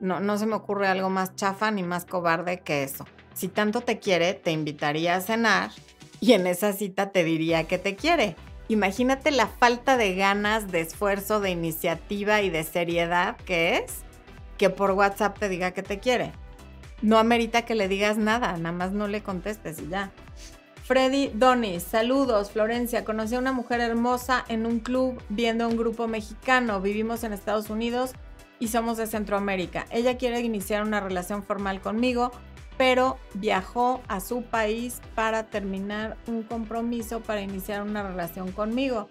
no, no se me ocurre algo más chafa ni más cobarde que eso. Si tanto te quiere, te invitaría a cenar y en esa cita te diría que te quiere. Imagínate la falta de ganas, de esfuerzo, de iniciativa y de seriedad que es que por WhatsApp te diga que te quiere no amerita que le digas nada, nada más no le contestes y ya. Freddy Donis, saludos, Florencia. Conocí a una mujer hermosa en un club viendo a un grupo mexicano. Vivimos en Estados Unidos y somos de Centroamérica. Ella quiere iniciar una relación formal conmigo, pero viajó a su país para terminar un compromiso para iniciar una relación conmigo.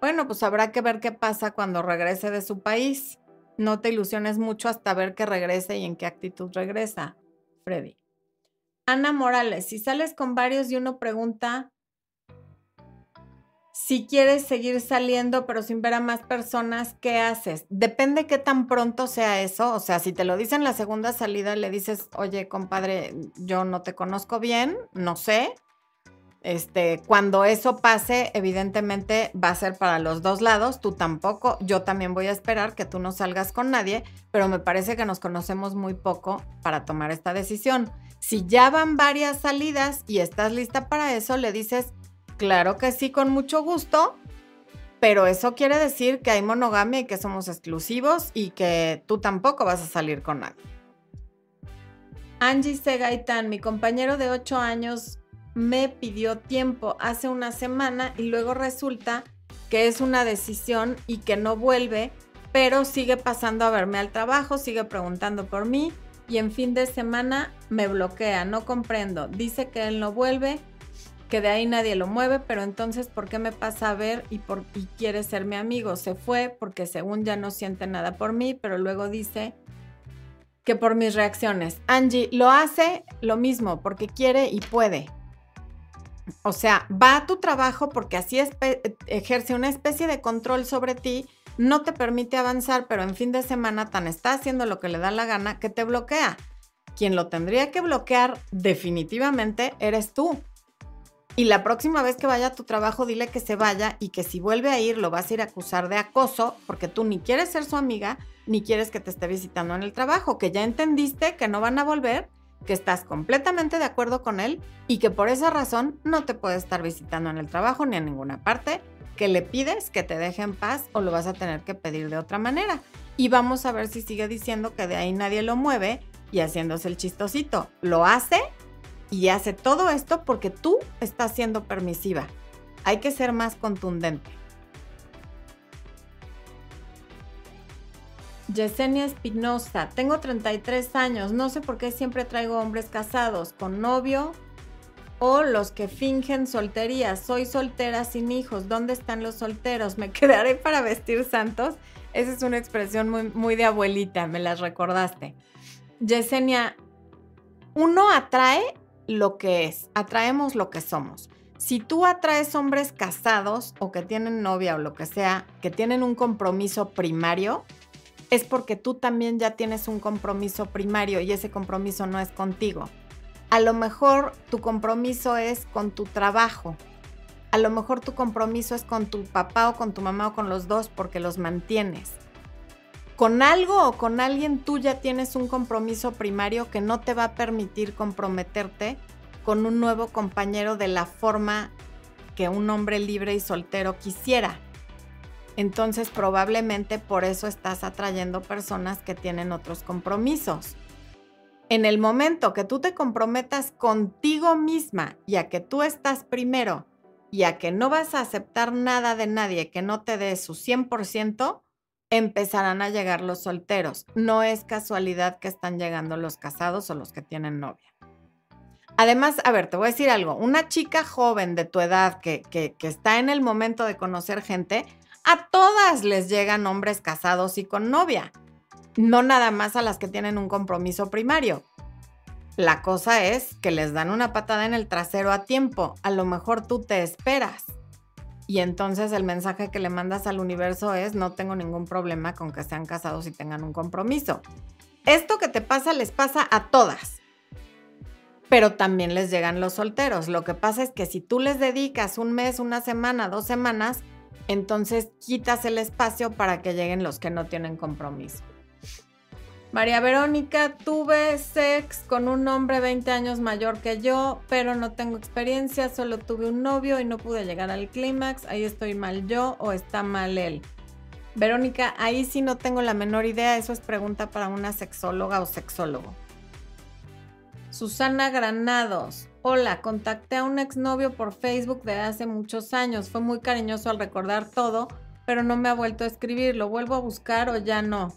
Bueno, pues habrá que ver qué pasa cuando regrese de su país. No te ilusiones mucho hasta ver que regrese y en qué actitud regresa. Freddy. Ana Morales, si sales con varios y uno pregunta si quieres seguir saliendo pero sin ver a más personas, ¿qué haces? Depende qué tan pronto sea eso. O sea, si te lo dicen la segunda salida, le dices, oye, compadre, yo no te conozco bien, no sé. Este, cuando eso pase, evidentemente va a ser para los dos lados, tú tampoco, yo también voy a esperar que tú no salgas con nadie, pero me parece que nos conocemos muy poco para tomar esta decisión. Si ya van varias salidas y estás lista para eso, le dices, claro que sí, con mucho gusto, pero eso quiere decir que hay monogamia y que somos exclusivos y que tú tampoco vas a salir con nadie. Angie Segaitan, mi compañero de 8 años, me pidió tiempo hace una semana y luego resulta que es una decisión y que no vuelve, pero sigue pasando a verme al trabajo, sigue preguntando por mí y en fin de semana me bloquea, no comprendo. Dice que él no vuelve, que de ahí nadie lo mueve, pero entonces ¿por qué me pasa a ver y, por, y quiere ser mi amigo? Se fue porque según ya no siente nada por mí, pero luego dice que por mis reacciones. Angie lo hace lo mismo porque quiere y puede. O sea, va a tu trabajo porque así ejerce una especie de control sobre ti, no te permite avanzar, pero en fin de semana tan está haciendo lo que le da la gana que te bloquea. Quien lo tendría que bloquear definitivamente eres tú. Y la próxima vez que vaya a tu trabajo, dile que se vaya y que si vuelve a ir, lo vas a ir a acusar de acoso porque tú ni quieres ser su amiga, ni quieres que te esté visitando en el trabajo, que ya entendiste que no van a volver que estás completamente de acuerdo con él y que por esa razón no te puede estar visitando en el trabajo ni en ninguna parte, que le pides que te deje en paz o lo vas a tener que pedir de otra manera. Y vamos a ver si sigue diciendo que de ahí nadie lo mueve y haciéndose el chistosito. Lo hace y hace todo esto porque tú estás siendo permisiva. Hay que ser más contundente. Yesenia Espinosa, tengo 33 años, no sé por qué siempre traigo hombres casados con novio o los que fingen soltería. Soy soltera sin hijos, ¿dónde están los solteros? ¿Me quedaré para vestir santos? Esa es una expresión muy, de abuelita, me las recordaste. Yesenia, uno atrae lo que es, atraemos lo que somos. Si tú atraes hombres casados o que tienen novia o lo que sea, que tienen un compromiso primario, es porque tú también ya tienes un compromiso primario y ese compromiso no es contigo. A lo mejor tu compromiso es con tu trabajo. A lo mejor tu compromiso es con tu papá o con tu mamá o con los dos porque los mantienes. Con algo o con alguien tú ya tienes un compromiso primario que no te va a permitir comprometerte con un nuevo compañero de la forma que un hombre libre y soltero quisiera. Entonces probablemente por eso estás atrayendo personas que tienen otros compromisos. En el momento que tú te comprometas contigo misma y a que tú estás primero y a que no vas a aceptar nada de nadie que no te dé su 100%, empezarán a llegar los solteros. No es casualidad que están llegando los casados o los que tienen novia. Además, a ver, te voy a decir algo, una chica joven de tu edad que, que, que está en el momento de conocer gente, a todas les llegan hombres casados y con novia, no nada más a las que tienen un compromiso primario. La cosa es que les dan una patada en el trasero a tiempo, a lo mejor tú te esperas. Y entonces el mensaje que le mandas al universo es, no tengo ningún problema con que sean casados y tengan un compromiso. Esto que te pasa les pasa a todas, pero también les llegan los solteros. Lo que pasa es que si tú les dedicas un mes, una semana, dos semanas, entonces quitas el espacio para que lleguen los que no tienen compromiso. María Verónica, tuve sex con un hombre 20 años mayor que yo, pero no tengo experiencia, solo tuve un novio y no pude llegar al clímax. Ahí estoy mal yo o está mal él. Verónica, ahí sí no tengo la menor idea, eso es pregunta para una sexóloga o sexólogo. Susana Granados, Hola, contacté a un exnovio por Facebook de hace muchos años. Fue muy cariñoso al recordar todo, pero no me ha vuelto a escribir. ¿Lo vuelvo a buscar o ya no?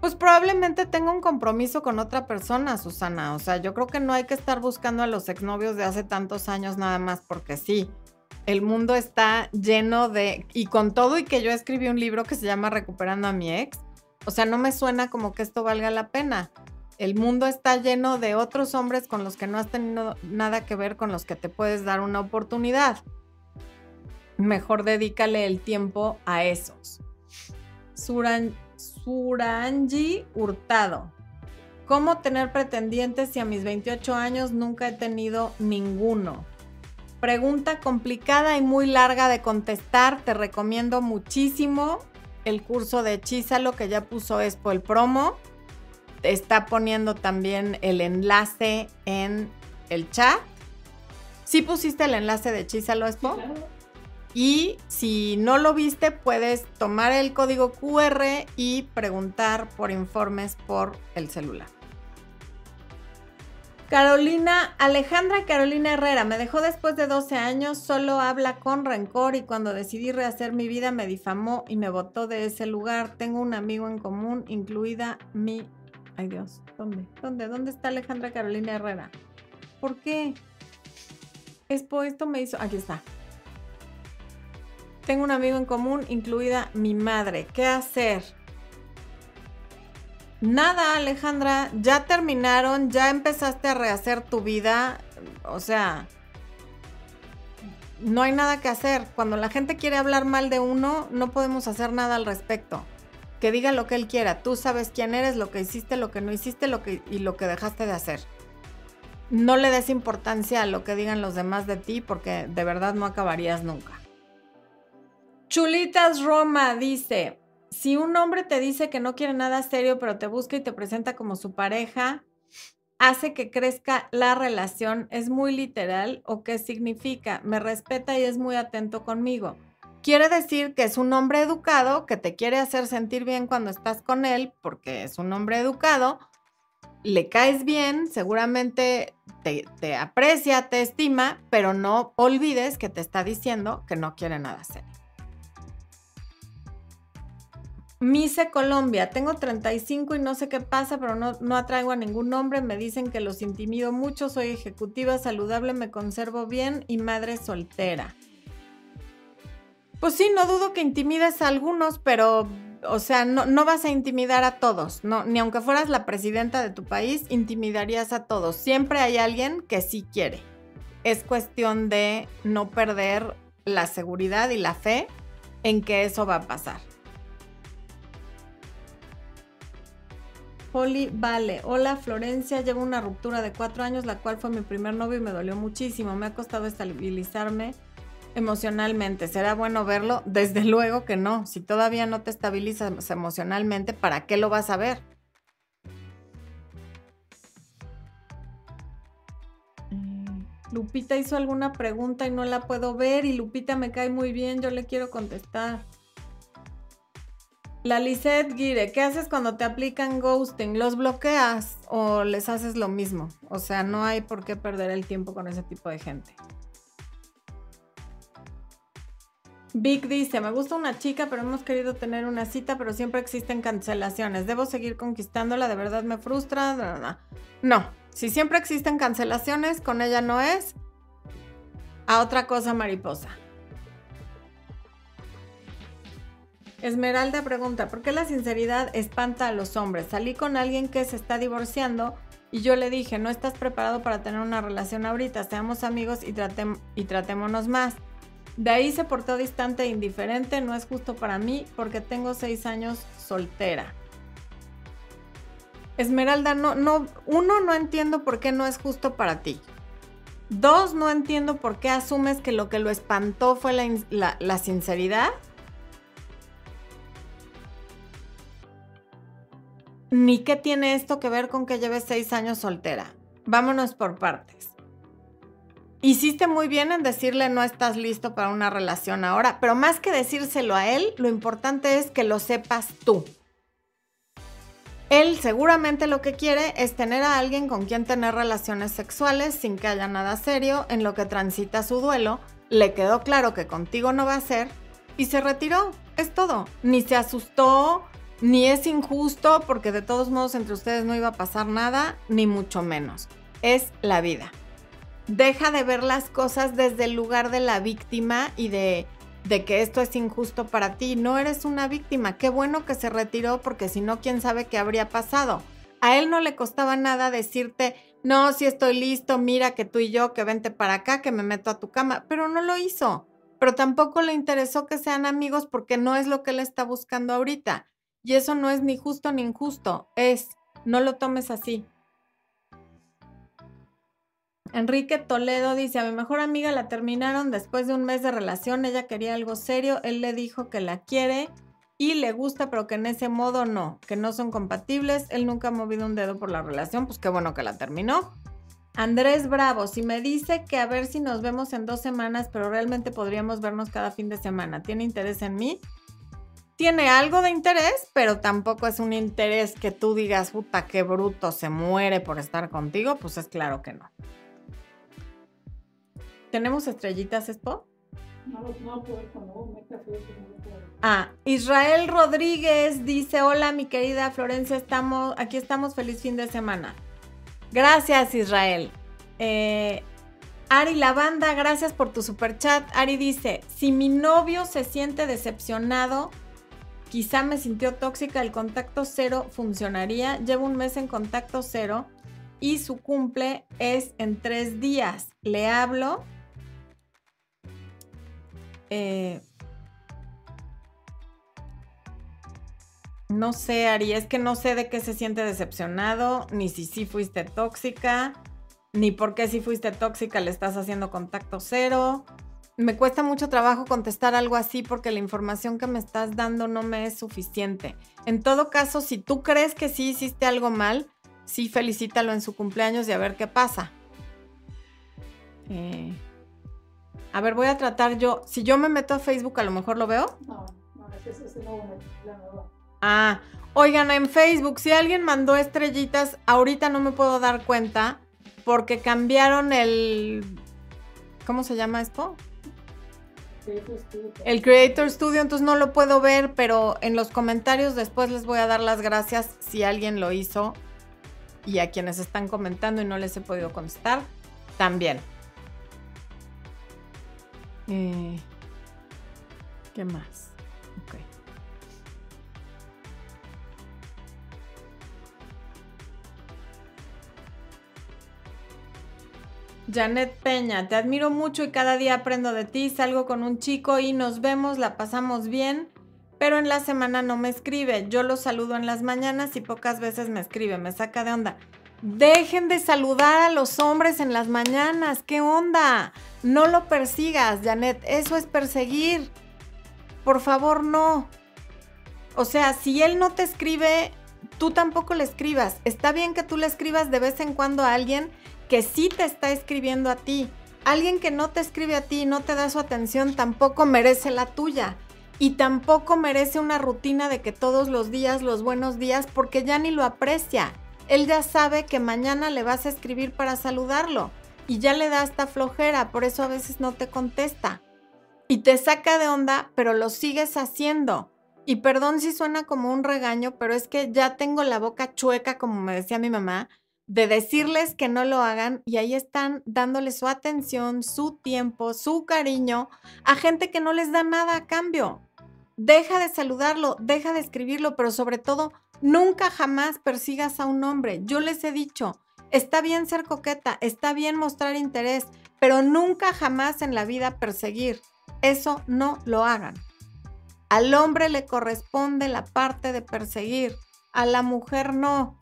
Pues probablemente tenga un compromiso con otra persona, Susana. O sea, yo creo que no hay que estar buscando a los exnovios de hace tantos años nada más porque sí. El mundo está lleno de... Y con todo y que yo escribí un libro que se llama Recuperando a mi ex, o sea, no me suena como que esto valga la pena el mundo está lleno de otros hombres con los que no has tenido nada que ver, con los que te puedes dar una oportunidad. Mejor dedícale el tiempo a esos. Suran, Suranji Hurtado. ¿Cómo tener pretendientes si a mis 28 años nunca he tenido ninguno? Pregunta complicada y muy larga de contestar. Te recomiendo muchísimo el curso de Hechízalo que ya puso Expo el promo está poniendo también el enlace en el chat. ¿Sí pusiste el enlace de Chisalo Expo? Y si no lo viste, puedes tomar el código QR y preguntar por informes por el celular. Carolina, Alejandra Carolina Herrera, me dejó después de 12 años, solo habla con rencor y cuando decidí rehacer mi vida me difamó y me botó de ese lugar. Tengo un amigo en común, incluida mi Ay Dios, ¿dónde? ¿Dónde? ¿Dónde está Alejandra Carolina Herrera? ¿Por qué? Esto me hizo... Aquí está. Tengo un amigo en común, incluida mi madre. ¿Qué hacer? Nada, Alejandra. Ya terminaron, ya empezaste a rehacer tu vida. O sea, no hay nada que hacer. Cuando la gente quiere hablar mal de uno, no podemos hacer nada al respecto que diga lo que él quiera. Tú sabes quién eres, lo que hiciste, lo que no hiciste lo que, y lo que dejaste de hacer. No le des importancia a lo que digan los demás de ti porque de verdad no acabarías nunca. Chulitas Roma dice, si un hombre te dice que no quiere nada serio pero te busca y te presenta como su pareja, hace que crezca la relación, es muy literal o qué significa, me respeta y es muy atento conmigo. Quiere decir que es un hombre educado, que te quiere hacer sentir bien cuando estás con él, porque es un hombre educado, le caes bien, seguramente te, aprecia, te estima, pero no olvides que te está diciendo que no quiere nada serio. Mise Colombia, tengo 35 y no sé qué pasa, pero no, no atraigo a ningún hombre. Me dicen que los intimido mucho. Soy ejecutiva saludable, me conservo bien y madre soltera. Pues sí, no dudo que intimides a algunos, pero, o sea, no, vas a intimidar a todos. Ni aunque fueras la presidenta de tu país, intimidarías a todos. Siempre hay alguien que sí quiere. Es cuestión de no perder la seguridad y la fe en que eso va a pasar. Poli Vale. Hola Florencia, llevo una ruptura de cuatro años, la cual fue mi primer novio y me dolió muchísimo. Me ha costado estabilizarme emocionalmente. ¿Será bueno verlo? Desde luego que no. Si todavía no te estabilizas emocionalmente, ¿para qué lo vas a ver? Mm, Lupita hizo alguna pregunta y no la puedo ver y Lupita me cae muy bien, yo le quiero contestar. La Lisette Guire, ¿qué haces cuando te aplican ghosting? ¿Los bloqueas o les haces lo mismo? O sea, no hay por qué perder el tiempo con ese tipo de gente. Vic dice, me gusta una chica, pero hemos querido tener una cita, pero siempre existen cancelaciones. ¿Debo seguir conquistándola? ¿De verdad me frustra? No, si siempre existen cancelaciones, con ella no es. A otra cosa mariposa. Esmeralda pregunta, ¿por qué la sinceridad espanta a los hombres? Salí con alguien que se está divorciando y yo le dije, no estás preparado para tener una relación ahorita, seamos amigos y, y tratémonos más. De ahí se portó distante e indiferente, no es justo para mí porque tengo seis años soltera. Esmeralda, no, no, uno, no entiendo por qué no es justo para ti. Dos, no entiendo por qué asumes que lo que lo espantó fue la, la sinceridad. ni qué tiene esto que ver con que lleves seis años soltera. Vámonos por partes. Hiciste muy bien en decirle no estás listo para una relación ahora, pero más que decírselo a él, lo importante es que lo sepas tú. Él seguramente lo que quiere es tener a alguien con quien tener relaciones sexuales sin que haya nada serio en lo que transita su duelo. Le quedó claro que contigo no va a ser y se retiró. Es todo. Ni se asustó, ni es injusto porque de todos modos entre ustedes no iba a pasar nada, ni mucho menos. Es la vida. Deja de ver las cosas desde el lugar de la víctima y de, de que esto es injusto para ti. No eres una víctima. Qué bueno que se retiró porque si no, quién sabe qué habría pasado. A él no le costaba nada decirte, no, si estoy listo, mira que tú y yo, que vente para acá, que me meto a tu cama, pero no lo hizo. Pero tampoco le interesó que sean amigos porque no es lo que él está buscando ahorita. Y eso no es ni justo ni injusto, es, no lo tomes así. Enrique Toledo dice, a mi mejor amiga la terminaron después de un mes de relación, ella quería algo serio, él le dijo que la quiere y le gusta, pero que en ese modo no, que no son compatibles, él nunca ha movido un dedo por la relación, pues qué bueno que la terminó. Andrés Bravo, si me dice que a ver si nos vemos en dos semanas, pero realmente podríamos vernos cada fin de semana, ¿tiene interés en mí? tiene algo de interés, pero tampoco es un interés que tú digas, puta, qué bruto, se muere por estar contigo, pues es claro que no. ¿Tenemos estrellitas, Expo? No, no, Ah, Israel Rodríguez dice, hola mi querida Florencia, estamos, aquí estamos, feliz fin de semana. Gracias Israel. Eh, Ari Lavanda, gracias por tu super chat. Ari dice, si mi novio se siente decepcionado, Quizá me sintió tóxica, el contacto cero funcionaría. Llevo un mes en contacto cero y su cumple es en tres días. Le hablo. Eh, no sé, Ari, es que no sé de qué se siente decepcionado, ni si sí fuiste tóxica, ni por qué si fuiste tóxica le estás haciendo contacto cero me cuesta mucho trabajo contestar algo así porque la información que me estás dando no me es suficiente. En todo caso, si tú crees que sí hiciste algo mal, sí felicítalo en su cumpleaños y a ver qué pasa. Eh, a ver, voy a tratar yo. Si yo me meto a Facebook, a lo mejor lo veo. No, no, ese es ese nuevo Ah, oigan, en Facebook, si alguien mandó estrellitas, ahorita no me puedo dar cuenta porque cambiaron el... ¿Cómo se llama esto? El Creator Studio, entonces no lo puedo ver, pero en los comentarios después les voy a dar las gracias si alguien lo hizo y a quienes están comentando y no les he podido contestar, también. Eh, ¿Qué más? Ok. Janet Peña, te admiro mucho y cada día aprendo de ti, salgo con un chico y nos vemos, la pasamos bien, pero en la semana no me escribe. Yo lo saludo en las mañanas y pocas veces me escribe, me saca de onda. Dejen de saludar a los hombres en las mañanas, ¿qué onda? No lo persigas, Janet, eso es perseguir. Por favor, no. O sea, si él no te escribe, tú tampoco le escribas. Está bien que tú le escribas de vez en cuando a alguien que sí te está escribiendo a ti. Alguien que no te escribe a ti y no te da su atención tampoco merece la tuya. Y tampoco merece una rutina de que todos los días los buenos días porque ya ni lo aprecia. Él ya sabe que mañana le vas a escribir para saludarlo y ya le da hasta flojera, por eso a veces no te contesta. Y te saca de onda, pero lo sigues haciendo. Y perdón si suena como un regaño, pero es que ya tengo la boca chueca, como me decía mi mamá, de decirles que no lo hagan y ahí están dándole su atención, su tiempo, su cariño a gente que no les da nada a cambio. Deja de saludarlo, deja de escribirlo, pero sobre todo, nunca jamás persigas a un hombre. Yo les he dicho, está bien ser coqueta, está bien mostrar interés, pero nunca jamás en la vida perseguir. Eso no lo hagan. Al hombre le corresponde la parte de perseguir, a la mujer no.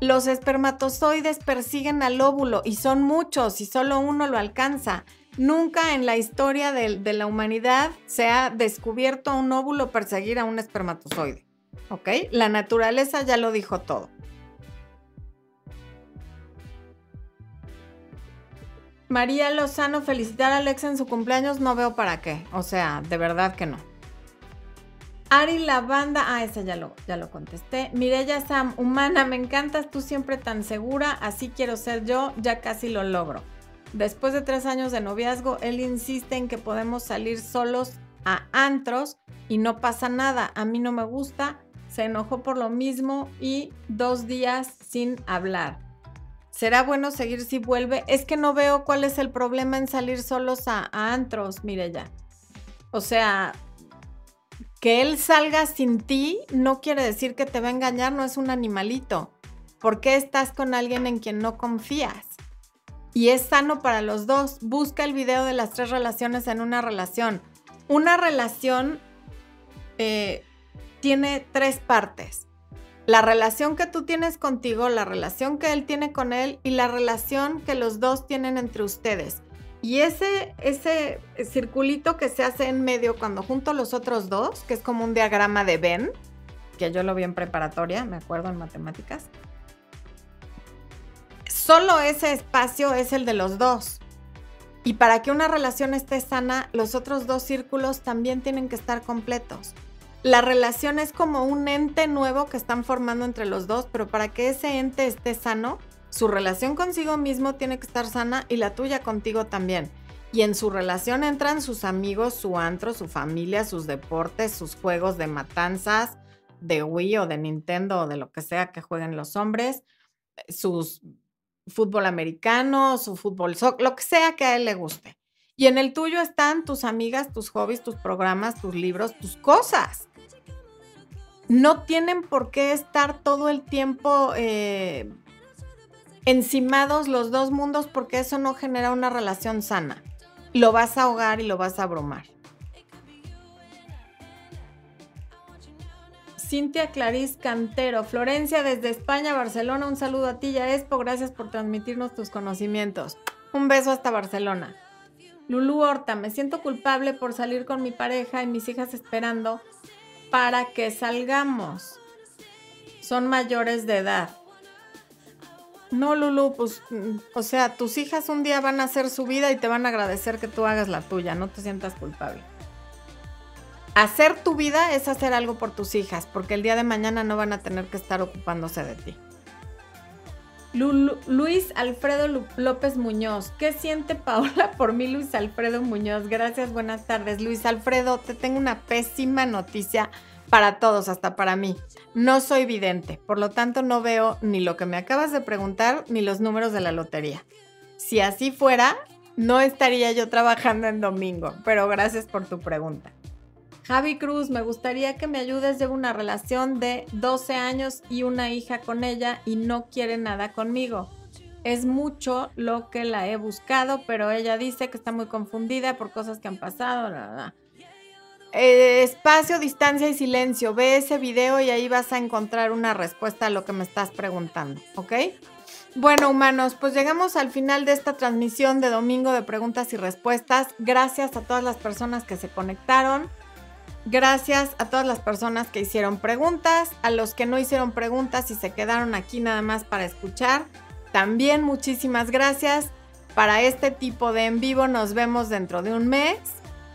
Los espermatozoides persiguen al óvulo y son muchos y solo uno lo alcanza. Nunca en la historia de, la humanidad se ha descubierto a un óvulo perseguir a un espermatozoide. ¿Ok? La naturaleza ya lo dijo todo. María Lozano, felicitar a Alexa en su cumpleaños, no veo para qué. O sea, de verdad que no. Ari Lavanda, ah, esa ya lo, ya lo contesté. Mireya Sam, humana, me encantas, tú siempre tan segura, así quiero ser yo, ya casi lo logro. Después de tres años de noviazgo, él insiste en que podemos salir solos a antros y no pasa nada. A mí no me gusta, se enojó por lo mismo y dos días sin hablar. ¿Será bueno seguir si vuelve? Es que no veo cuál es el problema en salir solos a, a antros, Mireya. O sea, que él salga sin ti no quiere decir que te va a engañar, no es un animalito. ¿Por qué estás con alguien en quien no confías? Y es sano para los dos. Busca el video de las tres relaciones en una relación. Una relación eh, tiene tres partes. La relación que tú tienes contigo, la relación que él tiene con él y la relación que los dos tienen entre ustedes. Y ese, ese circulito que se hace en medio cuando junto los otros dos, que es como un diagrama de Venn, que yo lo vi en preparatoria, me acuerdo en matemáticas, solo ese espacio es el de los dos. Y para que una relación esté sana, los otros dos círculos también tienen que estar completos. La relación es como un ente nuevo que están formando entre los dos, pero para que ese ente esté sano, su relación consigo mismo tiene que estar sana y la tuya contigo también. Y en su relación entran sus amigos, su antro, su familia, sus deportes, sus juegos de matanzas, de Wii o de Nintendo o de lo que sea que jueguen los hombres, sus fútbol americano, su fútbol lo que sea que a él le guste. Y en el tuyo están tus amigas, tus hobbies, tus programas, tus libros, tus cosas. No tienen por qué estar todo el tiempo eh, encimados los dos mundos porque eso no genera una relación sana. Lo vas a ahogar y lo vas a abrumar. Cintia Clarice Cantero, Florencia desde España, Barcelona, un saludo a ti ya Expo, gracias por transmitirnos tus conocimientos. Un beso hasta Barcelona. Lulu Horta, me siento culpable por salir con mi pareja y mis hijas esperando para que salgamos. Son mayores de edad. No, Lulu, pues, mm, o sea, tus hijas un día van a hacer su vida y te van a agradecer que tú hagas la tuya, no te sientas culpable. hacer tu vida es hacer algo por tus hijas, porque el día de mañana no van a tener que estar ocupándose de ti. Luis Alfredo López Muñoz. ¿Qué siente Paola por mí, Luis Alfredo Muñoz? Gracias, buenas tardes. Luis Alfredo, te tengo una pésima noticia para todos, hasta para mí. No soy vidente, por lo tanto no veo ni lo que me acabas de preguntar ni los números de la lotería. Si así fuera, no estaría yo trabajando en domingo, pero gracias por tu pregunta. Javi Cruz, me gustaría que me ayudes. Llevo una relación de 12 años y una hija con ella y no quiere nada conmigo. Es mucho lo que la he buscado, pero ella dice que está muy confundida por cosas que han pasado. Eh, espacio, distancia y silencio. Ve ese video y ahí vas a encontrar una respuesta a lo que me estás preguntando, ¿ok? Bueno, humanos, pues llegamos al final de esta transmisión de domingo de preguntas y respuestas. Gracias a todas las personas que se conectaron. Gracias a todas las personas que hicieron preguntas, a los que no hicieron preguntas y se quedaron aquí nada más para escuchar. También muchísimas gracias. Para este tipo de en vivo nos vemos dentro de un mes.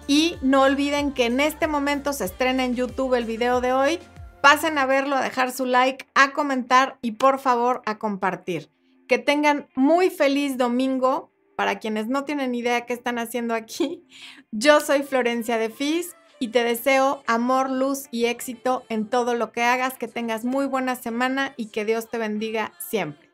Y no olviden que en este momento se estrena en YouTube el video de hoy. Pasen a verlo, a dejar su like, a comentar y por favor a compartir. Que tengan muy feliz domingo. Para quienes no tienen idea qué están haciendo aquí, yo soy Florencia de Fis y te deseo amor, luz y éxito en todo lo que hagas, que tengas muy buena semana y que Dios te bendiga siempre.